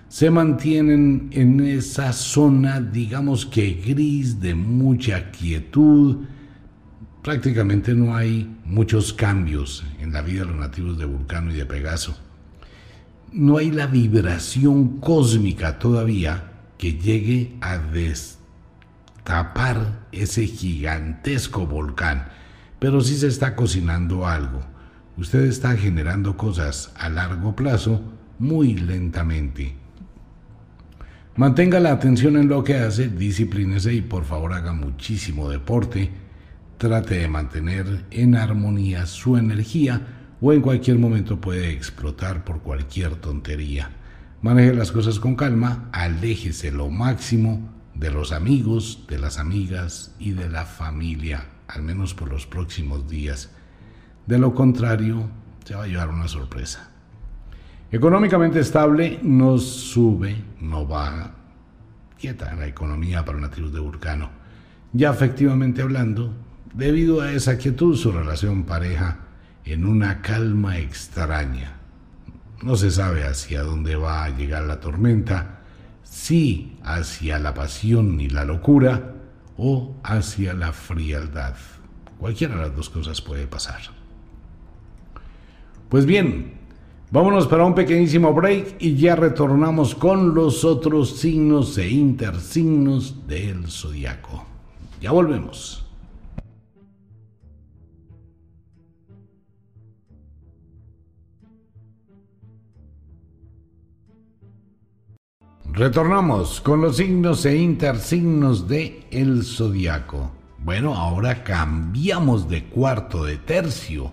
se mantienen en esa zona, digamos que gris, de mucha quietud. Prácticamente no hay muchos cambios en la vida de los nativos de Vulcano y de Pegaso. No hay la vibración cósmica todavía que llegue a destapar ese gigantesco volcán, pero sí se está cocinando algo. Usted está generando cosas a largo plazo muy lentamente. Mantenga la atención en lo que hace, disciplínese y por favor haga muchísimo deporte. Trate de mantener en armonía su energía o en cualquier momento puede explotar por cualquier tontería. Maneje las cosas con calma, aléjese lo máximo de los amigos, de las amigas y de la familia, al menos por los próximos días. De lo contrario, se va a llevar una sorpresa. Económicamente estable no sube, no baja, quieta la economía para nativos de Vulcano. Ya efectivamente hablando, debido a esa quietud, su relación pareja en una calma extraña. No se sabe hacia dónde va a llegar la tormenta, si hacia la pasión y la locura o hacia la frialdad. Cualquiera de las dos cosas puede pasar. Pues bien, Vámonos para un pequeñísimo break y ya retornamos con los otros signos e intersignos del zodiaco. Ya volvemos. Retornamos con los signos e intersignos de el zodiaco. Bueno, ahora cambiamos de cuarto de tercio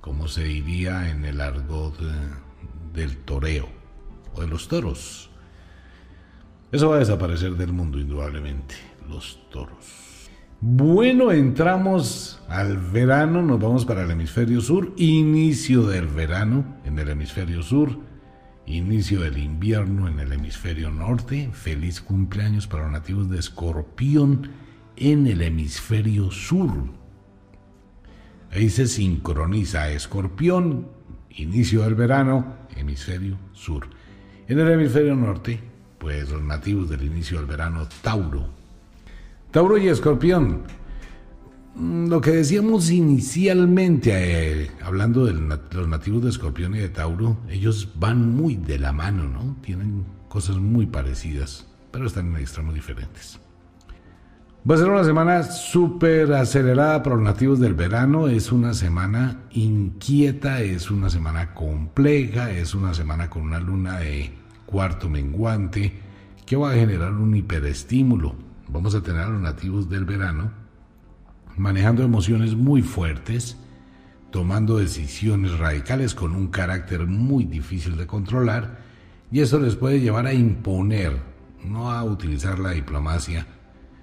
como se diría en el argot del toreo o de los toros. Eso va a desaparecer del mundo indudablemente, los toros. Bueno, entramos al verano, nos vamos para el hemisferio sur, inicio del verano en el hemisferio sur, inicio del invierno en el hemisferio norte, feliz cumpleaños para los nativos de Escorpión en el hemisferio sur. Ahí se sincroniza Escorpión, inicio del verano, hemisferio sur. En el hemisferio norte, pues los nativos del inicio del verano, Tauro. Tauro y Escorpión. Mm, lo que decíamos inicialmente, eh, hablando de los nativos de Escorpión y de Tauro, ellos van muy de la mano, ¿no? Tienen cosas muy parecidas, pero están en extremos diferentes. Va a ser una semana súper acelerada para los nativos del verano, es una semana inquieta, es una semana compleja, es una semana con una luna de cuarto menguante que va a generar un hiperestímulo. Vamos a tener a los nativos del verano manejando emociones muy fuertes, tomando decisiones radicales con un carácter muy difícil de controlar y eso les puede llevar a imponer, no a utilizar la diplomacia,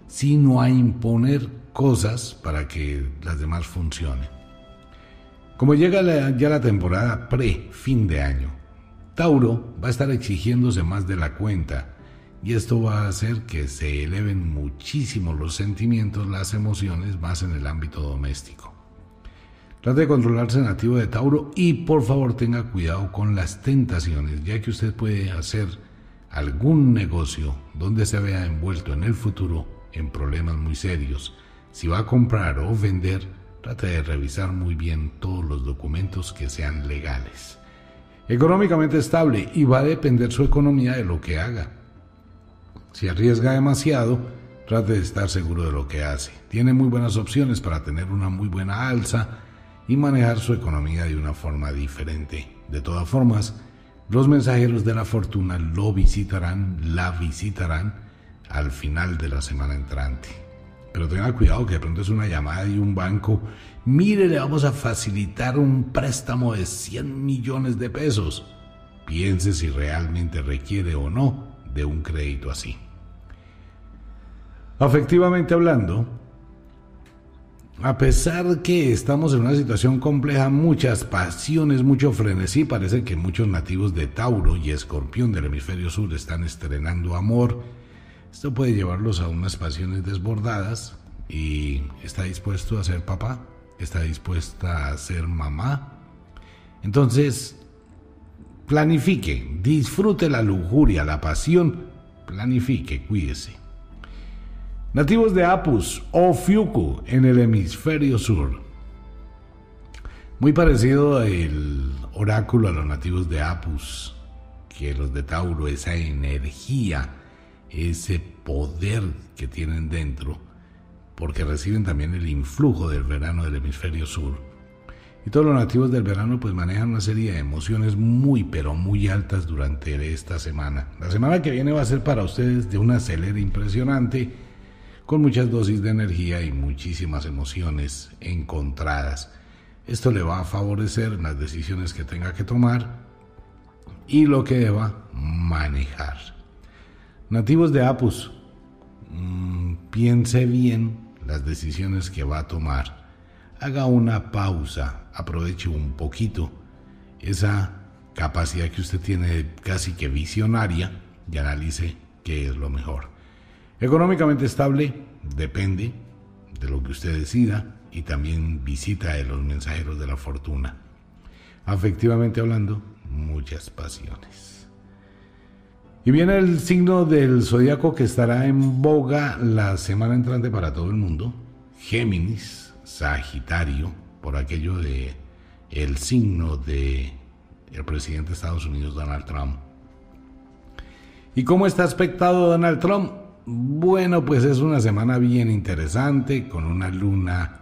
sino a imponer cosas para que las demás funcionen. Como llega ya la temporada pre-fin de año, Tauro va a estar exigiéndose más de la cuenta y esto va a hacer que se eleven muchísimo los sentimientos, las emociones, más en el ámbito doméstico. Trate de controlarse nativo de Tauro y por favor tenga cuidado con las tentaciones, ya que usted puede hacer algún negocio donde se vea envuelto en el futuro en problemas muy serios. Si va a comprar o vender, trate de revisar muy bien todos los documentos que sean legales. Económicamente estable y va a depender su economía de lo que haga. Si arriesga demasiado, trate de estar seguro de lo que hace. Tiene muy buenas opciones para tener una muy buena alza y manejar su economía de una forma diferente. De todas formas, los mensajeros de la fortuna lo visitarán, la visitarán al final de la semana entrante. Pero tenga cuidado que de pronto es una llamada de un banco. Mire, le vamos a facilitar un préstamo de 100 millones de pesos. Piense si realmente requiere o no de un crédito así. Afectivamente hablando, a pesar que estamos en una situación compleja, muchas pasiones, mucho frenesí, parece que muchos nativos de Tauro y Escorpión del hemisferio sur están estrenando amor esto puede llevarlos a unas pasiones desbordadas, y está dispuesto a ser papá, está dispuesta a ser mamá. Entonces, planifique, disfrute la lujuria, la pasión, planifique, cuídese. Nativos de Apus o Fiuku en el hemisferio sur. Muy parecido el oráculo a los nativos de Apus, que los de Tauro, esa energía, ese poder que tienen dentro, porque reciben también el influjo del verano del hemisferio sur. Y todos los nativos del verano pues manejan una serie de emociones muy pero muy altas durante esta semana. La semana que viene va a ser para ustedes de una acelera impresionante, con muchas dosis de energía y muchísimas emociones encontradas. Esto le va a favorecer las decisiones que tenga que tomar y lo que deba manejar. Nativos de Apus, mm, piense bien las decisiones que va a tomar. Haga una pausa, aproveche un poquito esa capacidad que usted tiene casi que visionaria y analice qué es lo mejor. Económicamente estable depende de lo que usted decida y también visita de los mensajeros de la fortuna. Afectivamente hablando, muchas pasiones. Y viene el signo del zodiaco que estará en boga la semana entrante para todo el mundo, Géminis, Sagitario, por aquello de el signo de el presidente de Estados Unidos Donald Trump. ¿Y cómo está aspectado Donald Trump? Bueno, pues es una semana bien interesante, con una luna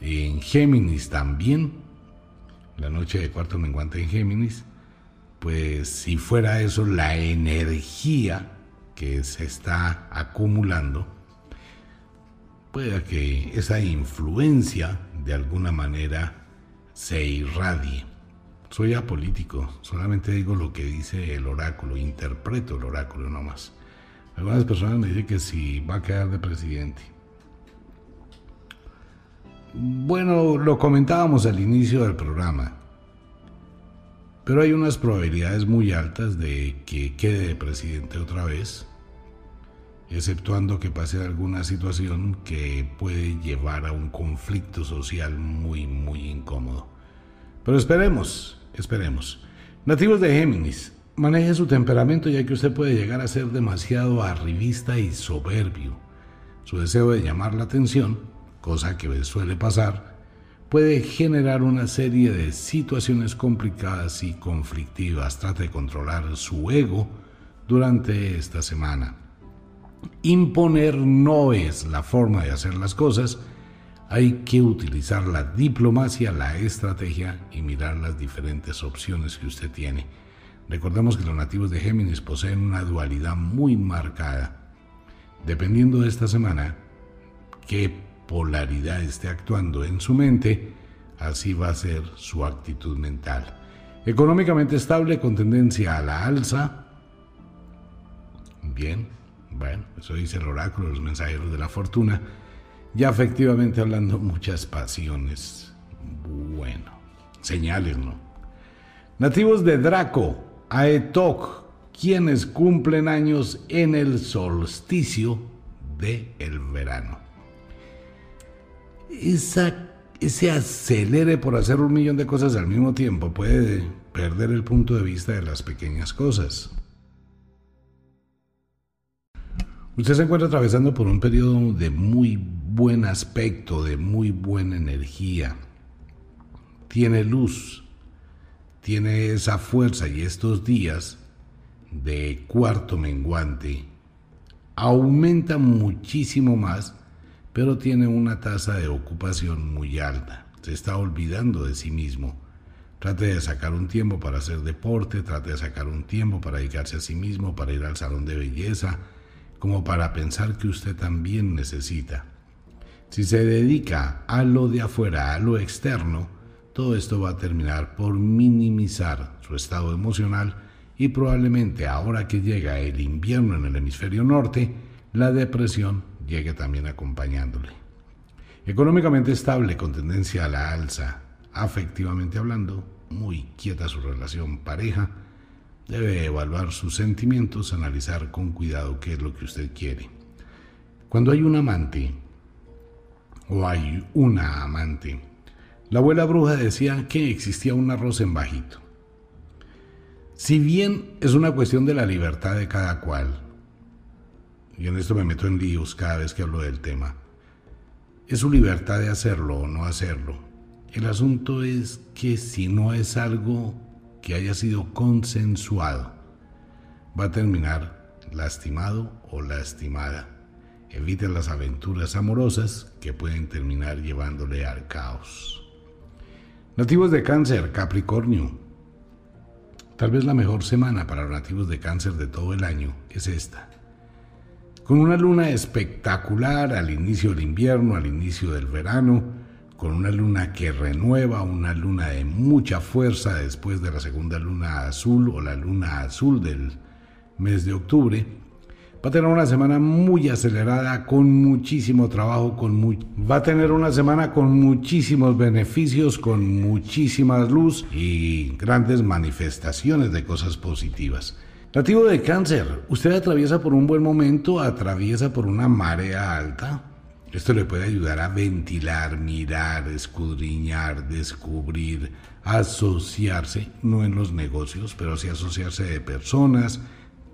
en Géminis también, la noche de cuarto menguante en Géminis, pues si fuera eso la energía que se está acumulando, pueda que esa influencia de alguna manera se irradie. Soy apolítico, solamente digo lo que dice el oráculo, interpreto el oráculo nomás. Algunas personas me dicen que si va a quedar de presidente. Bueno, lo comentábamos al inicio del programa, pero hay unas probabilidades muy altas de que quede de presidente otra vez, exceptuando que pase alguna situación que puede llevar a un conflicto social muy, muy incómodo. Pero esperemos, esperemos. Nativos de Géminis, maneje su temperamento ya que usted puede llegar a ser demasiado arribista y soberbio. Su deseo de llamar la atención cosa que suele pasar, puede generar una serie de situaciones complicadas y conflictivas. Trate de controlar su ego durante esta semana. Imponer no es la forma de hacer las cosas. Hay que utilizar la diplomacia, la estrategia y mirar las diferentes opciones que usted tiene. Recordemos que los nativos de Géminis poseen una dualidad muy marcada. Dependiendo de esta semana, qué polaridad esté actuando en su mente, así va a ser su actitud mental. Económicamente estable con tendencia a la alza. Bien, bueno, eso dice el oráculo, los mensajeros de la fortuna. Ya efectivamente hablando muchas pasiones. Bueno, señales, ¿no? Nativos de Draco, Aetok, quienes cumplen años en el solsticio de el verano esa, ese acelere por hacer un millón de cosas al mismo tiempo puede perder el punto de vista de las pequeñas cosas. Usted se encuentra atravesando por un periodo de muy buen aspecto, de muy buena energía. Tiene luz, tiene esa fuerza y estos días de cuarto menguante aumentan muchísimo más pero tiene una tasa de ocupación muy alta. Se está olvidando de sí mismo. Trate de sacar un tiempo para hacer deporte, trate de sacar un tiempo para dedicarse a sí mismo, para ir al salón de belleza, como para pensar que usted también necesita. Si se dedica a lo de afuera, a lo externo, todo esto va a terminar por minimizar su estado emocional y probablemente ahora que llega el invierno en el hemisferio norte, la depresión llegue también acompañándole. Económicamente estable, con tendencia a la alza, afectivamente hablando, muy quieta su relación pareja, debe evaluar sus sentimientos, analizar con cuidado qué es lo que usted quiere. Cuando hay un amante, o hay una amante. La abuela bruja decía que existía un arroz en bajito. Si bien es una cuestión de la libertad de cada cual, y en esto me meto en líos cada vez que hablo del tema, es su libertad de hacerlo o no hacerlo. El asunto es que si no es algo que haya sido consensuado, va a terminar lastimado o lastimada. Evite las aventuras amorosas que pueden terminar llevándole al caos. Nativos de cáncer, Capricornio. Tal vez la mejor semana para los nativos de cáncer de todo el año es esta. Con una luna espectacular al inicio del invierno, al inicio del verano, con una luna que renueva, una luna de mucha fuerza después de la segunda luna azul o la luna azul del mes de octubre, va a tener una semana muy acelerada, con muchísimo trabajo, con va a tener una semana con muchísimos beneficios, con muchísima luz y grandes manifestaciones de cosas positivas. Nativo de cáncer, usted atraviesa por un buen momento, atraviesa por una marea alta. Esto le puede ayudar a ventilar, mirar, escudriñar, descubrir, asociarse, no en los negocios, pero sí asociarse de personas,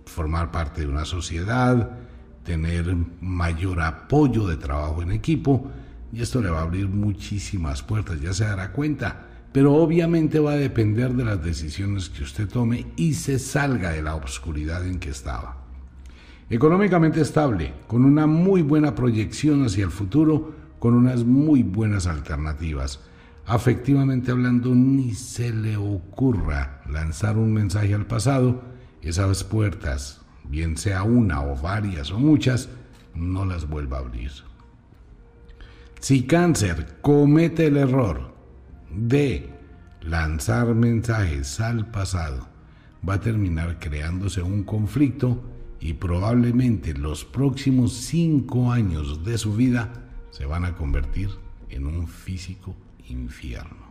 formar parte de una sociedad, tener mayor apoyo de trabajo en equipo. Y esto le va a abrir muchísimas puertas, ya se dará cuenta pero obviamente va a depender de las decisiones que usted tome y se salga de la oscuridad en que estaba. Económicamente estable, con una muy buena proyección hacia el futuro, con unas muy buenas alternativas. Afectivamente hablando, ni se le ocurra lanzar un mensaje al pasado, esas puertas, bien sea una o varias o muchas, no las vuelva a abrir. Si cáncer comete el error de lanzar mensajes al pasado, va a terminar creándose un conflicto y probablemente los próximos cinco años de su vida se van a convertir en un físico infierno.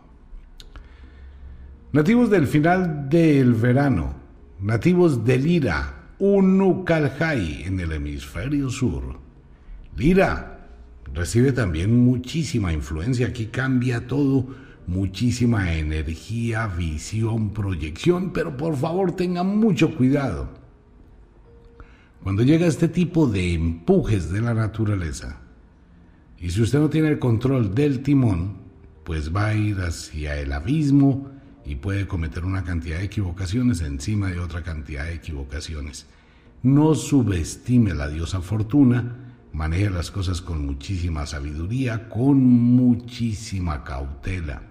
Nativos del final del verano, nativos de Lira, Unucalhai en el hemisferio sur. Lira recibe también muchísima influencia, aquí cambia todo muchísima energía, visión, proyección, pero por favor tengan mucho cuidado. Cuando llega este tipo de empujes de la naturaleza, y si usted no tiene el control del timón, pues va a ir hacia el abismo y puede cometer una cantidad de equivocaciones encima de otra cantidad de equivocaciones. No subestime la diosa fortuna, maneje las cosas con muchísima sabiduría, con muchísima cautela.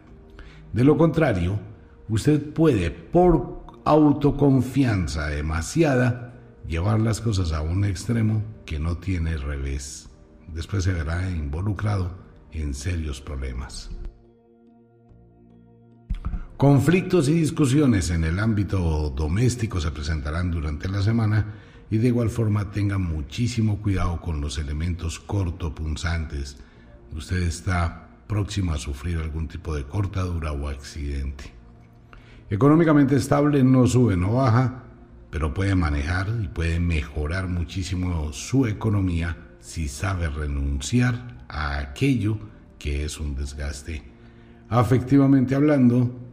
De lo contrario, usted puede, por autoconfianza demasiada, llevar las cosas a un extremo que no tiene revés. Después se verá involucrado en serios problemas. Conflictos y discusiones en el ámbito doméstico se presentarán durante la semana y de igual forma tenga muchísimo cuidado con los elementos cortopunzantes. Usted está próximo a sufrir algún tipo de cortadura o accidente. Económicamente estable, no sube, no baja, pero puede manejar y puede mejorar muchísimo su economía si sabe renunciar a aquello que es un desgaste. Afectivamente hablando,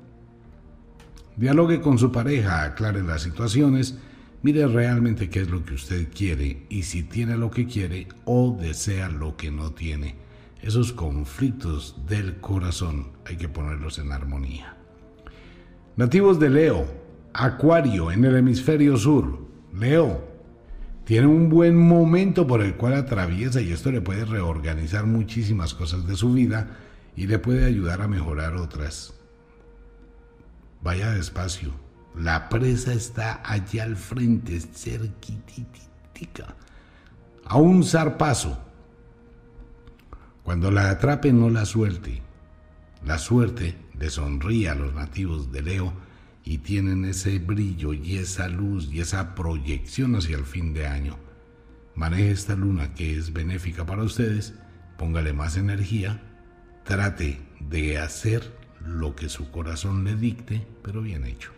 dialogue con su pareja, aclare las situaciones, mire realmente qué es lo que usted quiere y si tiene lo que quiere o desea lo que no tiene esos conflictos del corazón hay que ponerlos en armonía. Nativos de Leo, Acuario en el hemisferio sur. Leo tiene un buen momento por el cual atraviesa y esto le puede reorganizar muchísimas cosas de su vida y le puede ayudar a mejorar otras. Vaya despacio. La presa está allá al frente, cerquititica. A un zarpazo cuando la atrape no la suelte. La suerte le a los nativos de Leo y tienen ese brillo y esa luz y esa proyección hacia el fin de año. Maneje esta luna que es benéfica para ustedes, póngale más energía, trate de hacer lo que su corazón le dicte, pero bien hecho.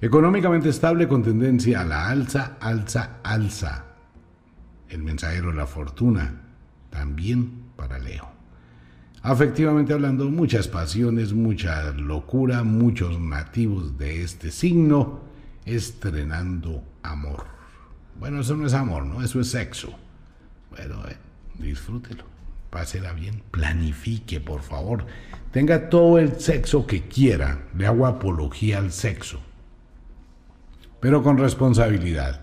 Económicamente estable con tendencia a la alza, alza, alza. El mensajero de la fortuna también para Leo. Afectivamente hablando, muchas pasiones, mucha locura, muchos nativos de este signo estrenando amor. Bueno, eso no es amor, ¿no? Eso es sexo. Bueno, eh, disfrútelo, pásela bien, planifique, por favor. Tenga todo el sexo que quiera, le hago apología al sexo, pero con responsabilidad.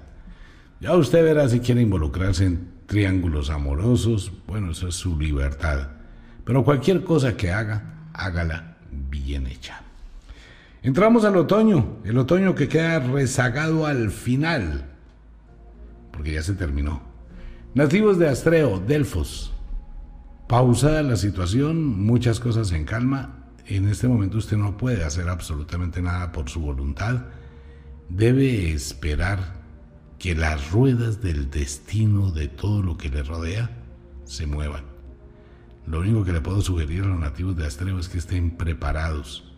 Ya usted verá si quiere involucrarse en triángulos amorosos, bueno, eso es su libertad. Pero cualquier cosa que haga, hágala bien hecha. Entramos al otoño, el otoño que queda rezagado al final, porque ya se terminó. Nativos de Astreo, Delfos. Pausada la situación, muchas cosas en calma. En este momento usted no puede hacer absolutamente nada por su voluntad. Debe esperar que las ruedas del destino de todo lo que le rodea se muevan. Lo único que le puedo sugerir a los nativos de Astreo es que estén preparados.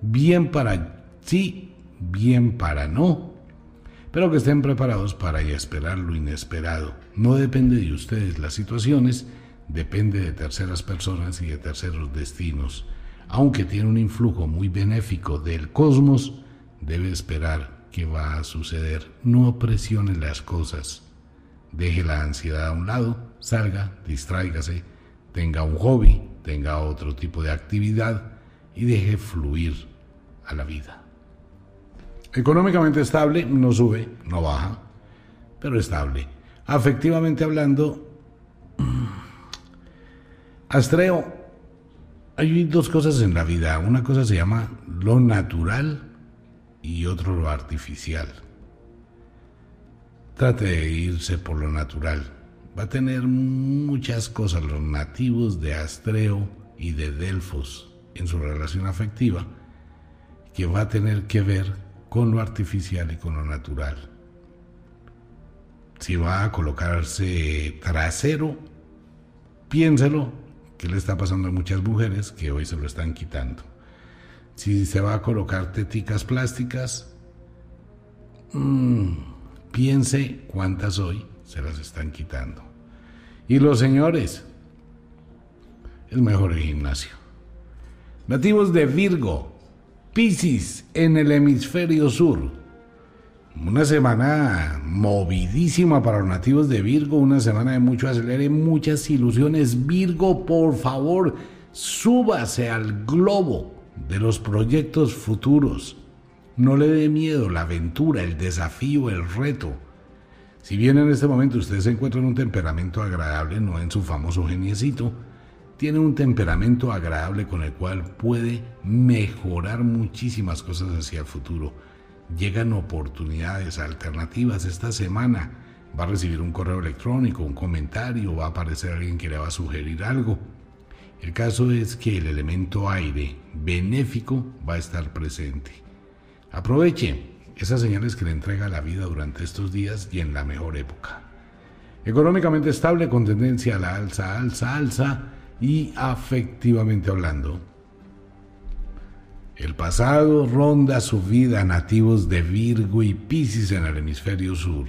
Bien para sí, bien para no. Pero que estén preparados para esperar lo inesperado. No depende de ustedes las situaciones, depende de terceras personas y de terceros destinos. Aunque tiene un influjo muy benéfico del cosmos, debe esperar que va a suceder. No presione las cosas. Deje la ansiedad a un lado, salga, distráigase tenga un hobby, tenga otro tipo de actividad y deje fluir a la vida. Económicamente estable, no sube, no baja, pero estable. Afectivamente hablando, Astreo, hay dos cosas en la vida. Una cosa se llama lo natural y otro lo artificial. Trate de irse por lo natural va a tener muchas cosas los nativos de Astreo y de Delfos en su relación afectiva que va a tener que ver con lo artificial y con lo natural. Si va a colocarse trasero, piénselo, que le está pasando a muchas mujeres que hoy se lo están quitando. Si se va a colocar teticas plásticas, mmm, piense cuántas hoy se las están quitando. Y los señores, el mejor gimnasio. Nativos de Virgo, Piscis en el hemisferio sur. Una semana movidísima para los nativos de Virgo, una semana de mucho acelere, muchas ilusiones. Virgo, por favor, súbase al globo de los proyectos futuros. No le dé miedo la aventura, el desafío, el reto. Si bien en este momento usted se encuentra en un temperamento agradable, no en su famoso geniecito, tiene un temperamento agradable con el cual puede mejorar muchísimas cosas hacia el futuro. Llegan oportunidades alternativas esta semana. Va a recibir un correo electrónico, un comentario, va a aparecer alguien que le va a sugerir algo. El caso es que el elemento aire benéfico va a estar presente. Aproveche, esas señales que le entrega la vida durante estos días y en la mejor época. Económicamente estable con tendencia a la alza, alza, alza y afectivamente hablando. El pasado ronda su vida nativos de Virgo y Piscis en el hemisferio sur.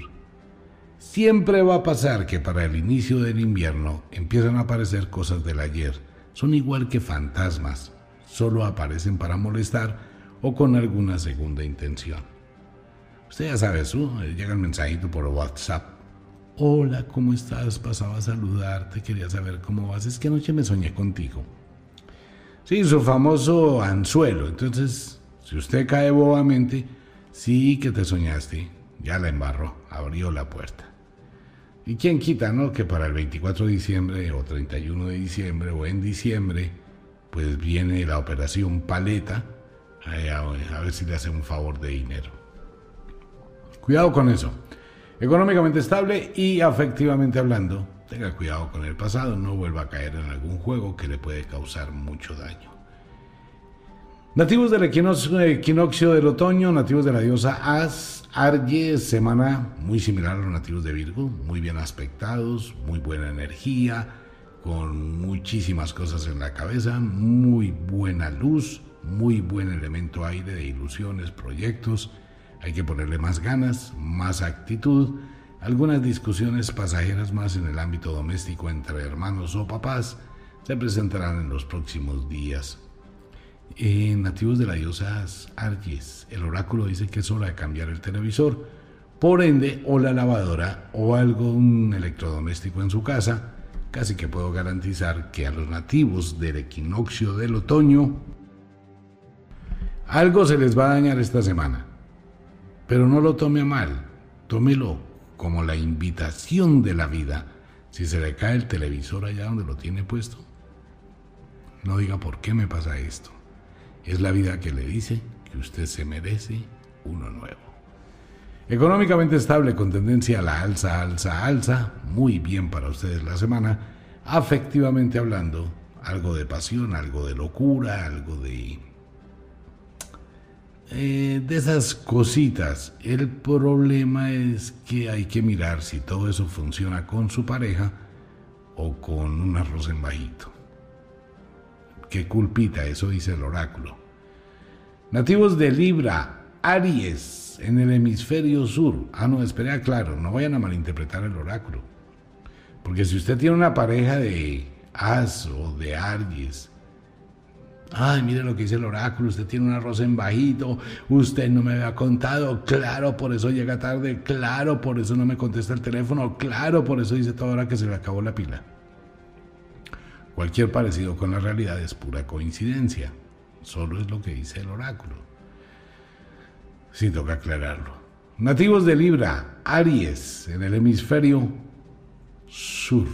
Siempre va a pasar que para el inicio del invierno empiezan a aparecer cosas del ayer. Son igual que fantasmas, solo aparecen para molestar o con alguna segunda intención. Usted ya sabe, su, llega el mensajito por WhatsApp. Hola, ¿cómo estás? Pasaba a saludarte, quería saber cómo vas. Es que anoche me soñé contigo. Sí, su famoso anzuelo. Entonces, si usted cae bobamente, sí que te soñaste. Ya la embarró, abrió la puerta. ¿Y quién quita, no? Que para el 24 de diciembre o 31 de diciembre o en diciembre, pues viene la operación paleta a ver si le hace un favor de dinero. Cuidado con eso. Económicamente estable y afectivamente hablando, tenga cuidado con el pasado, no vuelva a caer en algún juego que le puede causar mucho daño. Nativos del equinoccio, del otoño, nativos de la diosa As, Arye, semana muy similar a los nativos de Virgo, muy bien aspectados, muy buena energía, con muchísimas cosas en la cabeza, muy buena luz, muy buen elemento aire de ilusiones, proyectos hay que ponerle más ganas, más actitud, algunas discusiones pasajeras más en el ámbito doméstico entre hermanos o papás se presentarán en los próximos días. En nativos de la diosa Arges, el oráculo dice que es hora de cambiar el televisor, por ende, o la lavadora o algún electrodoméstico en su casa. Casi que puedo garantizar que a los nativos del equinoccio del otoño algo se les va a dañar esta semana. Pero no lo tome mal, tómelo como la invitación de la vida. Si se le cae el televisor allá donde lo tiene puesto, no diga por qué me pasa esto. Es la vida que le dice que usted se merece uno nuevo. Económicamente estable con tendencia a la alza, alza, alza. Muy bien para ustedes la semana. Afectivamente hablando, algo de pasión, algo de locura, algo de eh, de esas cositas. El problema es que hay que mirar si todo eso funciona con su pareja o con un arroz en bajito. Qué culpita, eso dice el oráculo. Nativos de Libra, Aries, en el hemisferio sur. Ah, no, espera, claro, no vayan a malinterpretar el oráculo. Porque si usted tiene una pareja de As o de Aries, Ay, mire lo que dice el oráculo, usted tiene un arroz en bajito, usted no me había contado, claro, por eso llega tarde, claro, por eso no me contesta el teléfono, claro, por eso dice toda hora que se le acabó la pila. Cualquier parecido con la realidad es pura coincidencia, solo es lo que dice el oráculo. Sí, toca aclararlo. Nativos de Libra, Aries, en el hemisferio sur.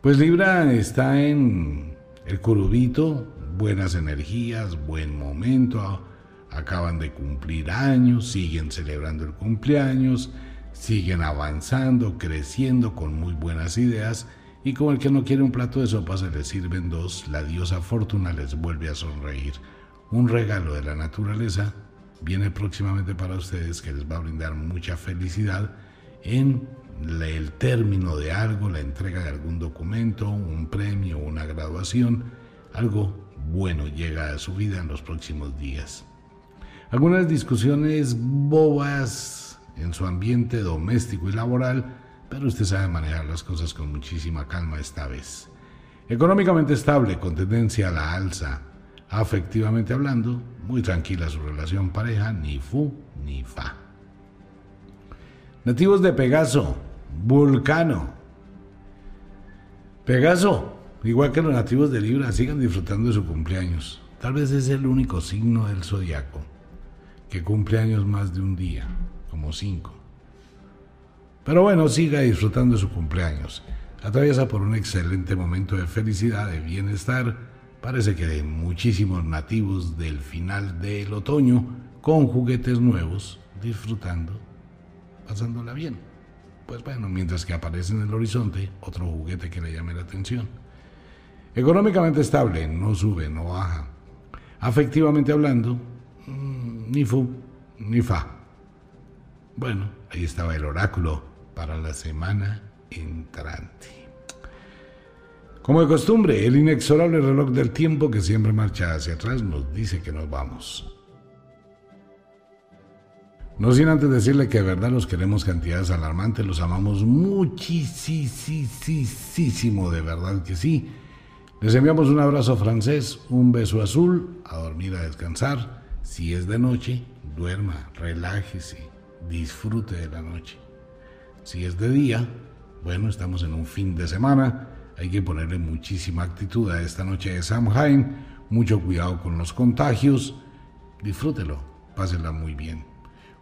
Pues Libra está en el curubito, buenas energías, buen momento, acaban de cumplir años, siguen celebrando el cumpleaños, siguen avanzando, creciendo con muy buenas ideas y como el que no quiere un plato de sopa se le sirven dos, la diosa fortuna les vuelve a sonreír. Un regalo de la naturaleza viene próximamente para ustedes que les va a brindar mucha felicidad en el término de algo, la entrega de algún documento, un premio, una graduación, algo bueno llega a su vida en los próximos días. Algunas discusiones bobas en su ambiente doméstico y laboral, pero usted sabe manejar las cosas con muchísima calma esta vez. Económicamente estable, con tendencia a la alza. Afectivamente hablando, muy tranquila su relación pareja, ni fu ni fa. Nativos de Pegaso, Vulcano. Pegaso, igual que los nativos de Libra, sigan disfrutando de su cumpleaños. Tal vez es el único signo del zodiaco que cumple años más de un día, como cinco. Pero bueno, siga disfrutando de su cumpleaños. Atraviesa por un excelente momento de felicidad, de bienestar. Parece que de muchísimos nativos del final del otoño con juguetes nuevos, disfrutando, pasándola bien pues bueno, mientras que aparece en el horizonte otro juguete que le llame la atención. Económicamente estable, no sube, no baja. Afectivamente hablando, mm, ni fu, ni fa. Bueno, ahí estaba el oráculo para la semana entrante. Como de costumbre, el inexorable reloj del tiempo que siempre marcha hacia atrás nos dice que nos vamos. No sin antes decirle que de verdad los queremos cantidades alarmantes, los amamos muchísimo, de verdad que sí. Les enviamos un abrazo francés, un beso azul, a dormir, a descansar. Si es de noche, duerma, relájese, disfrute de la noche. Si es de día, bueno, estamos en un fin de semana, hay que ponerle muchísima actitud a esta noche de Samhain, mucho cuidado con los contagios, disfrútelo, pásela muy bien.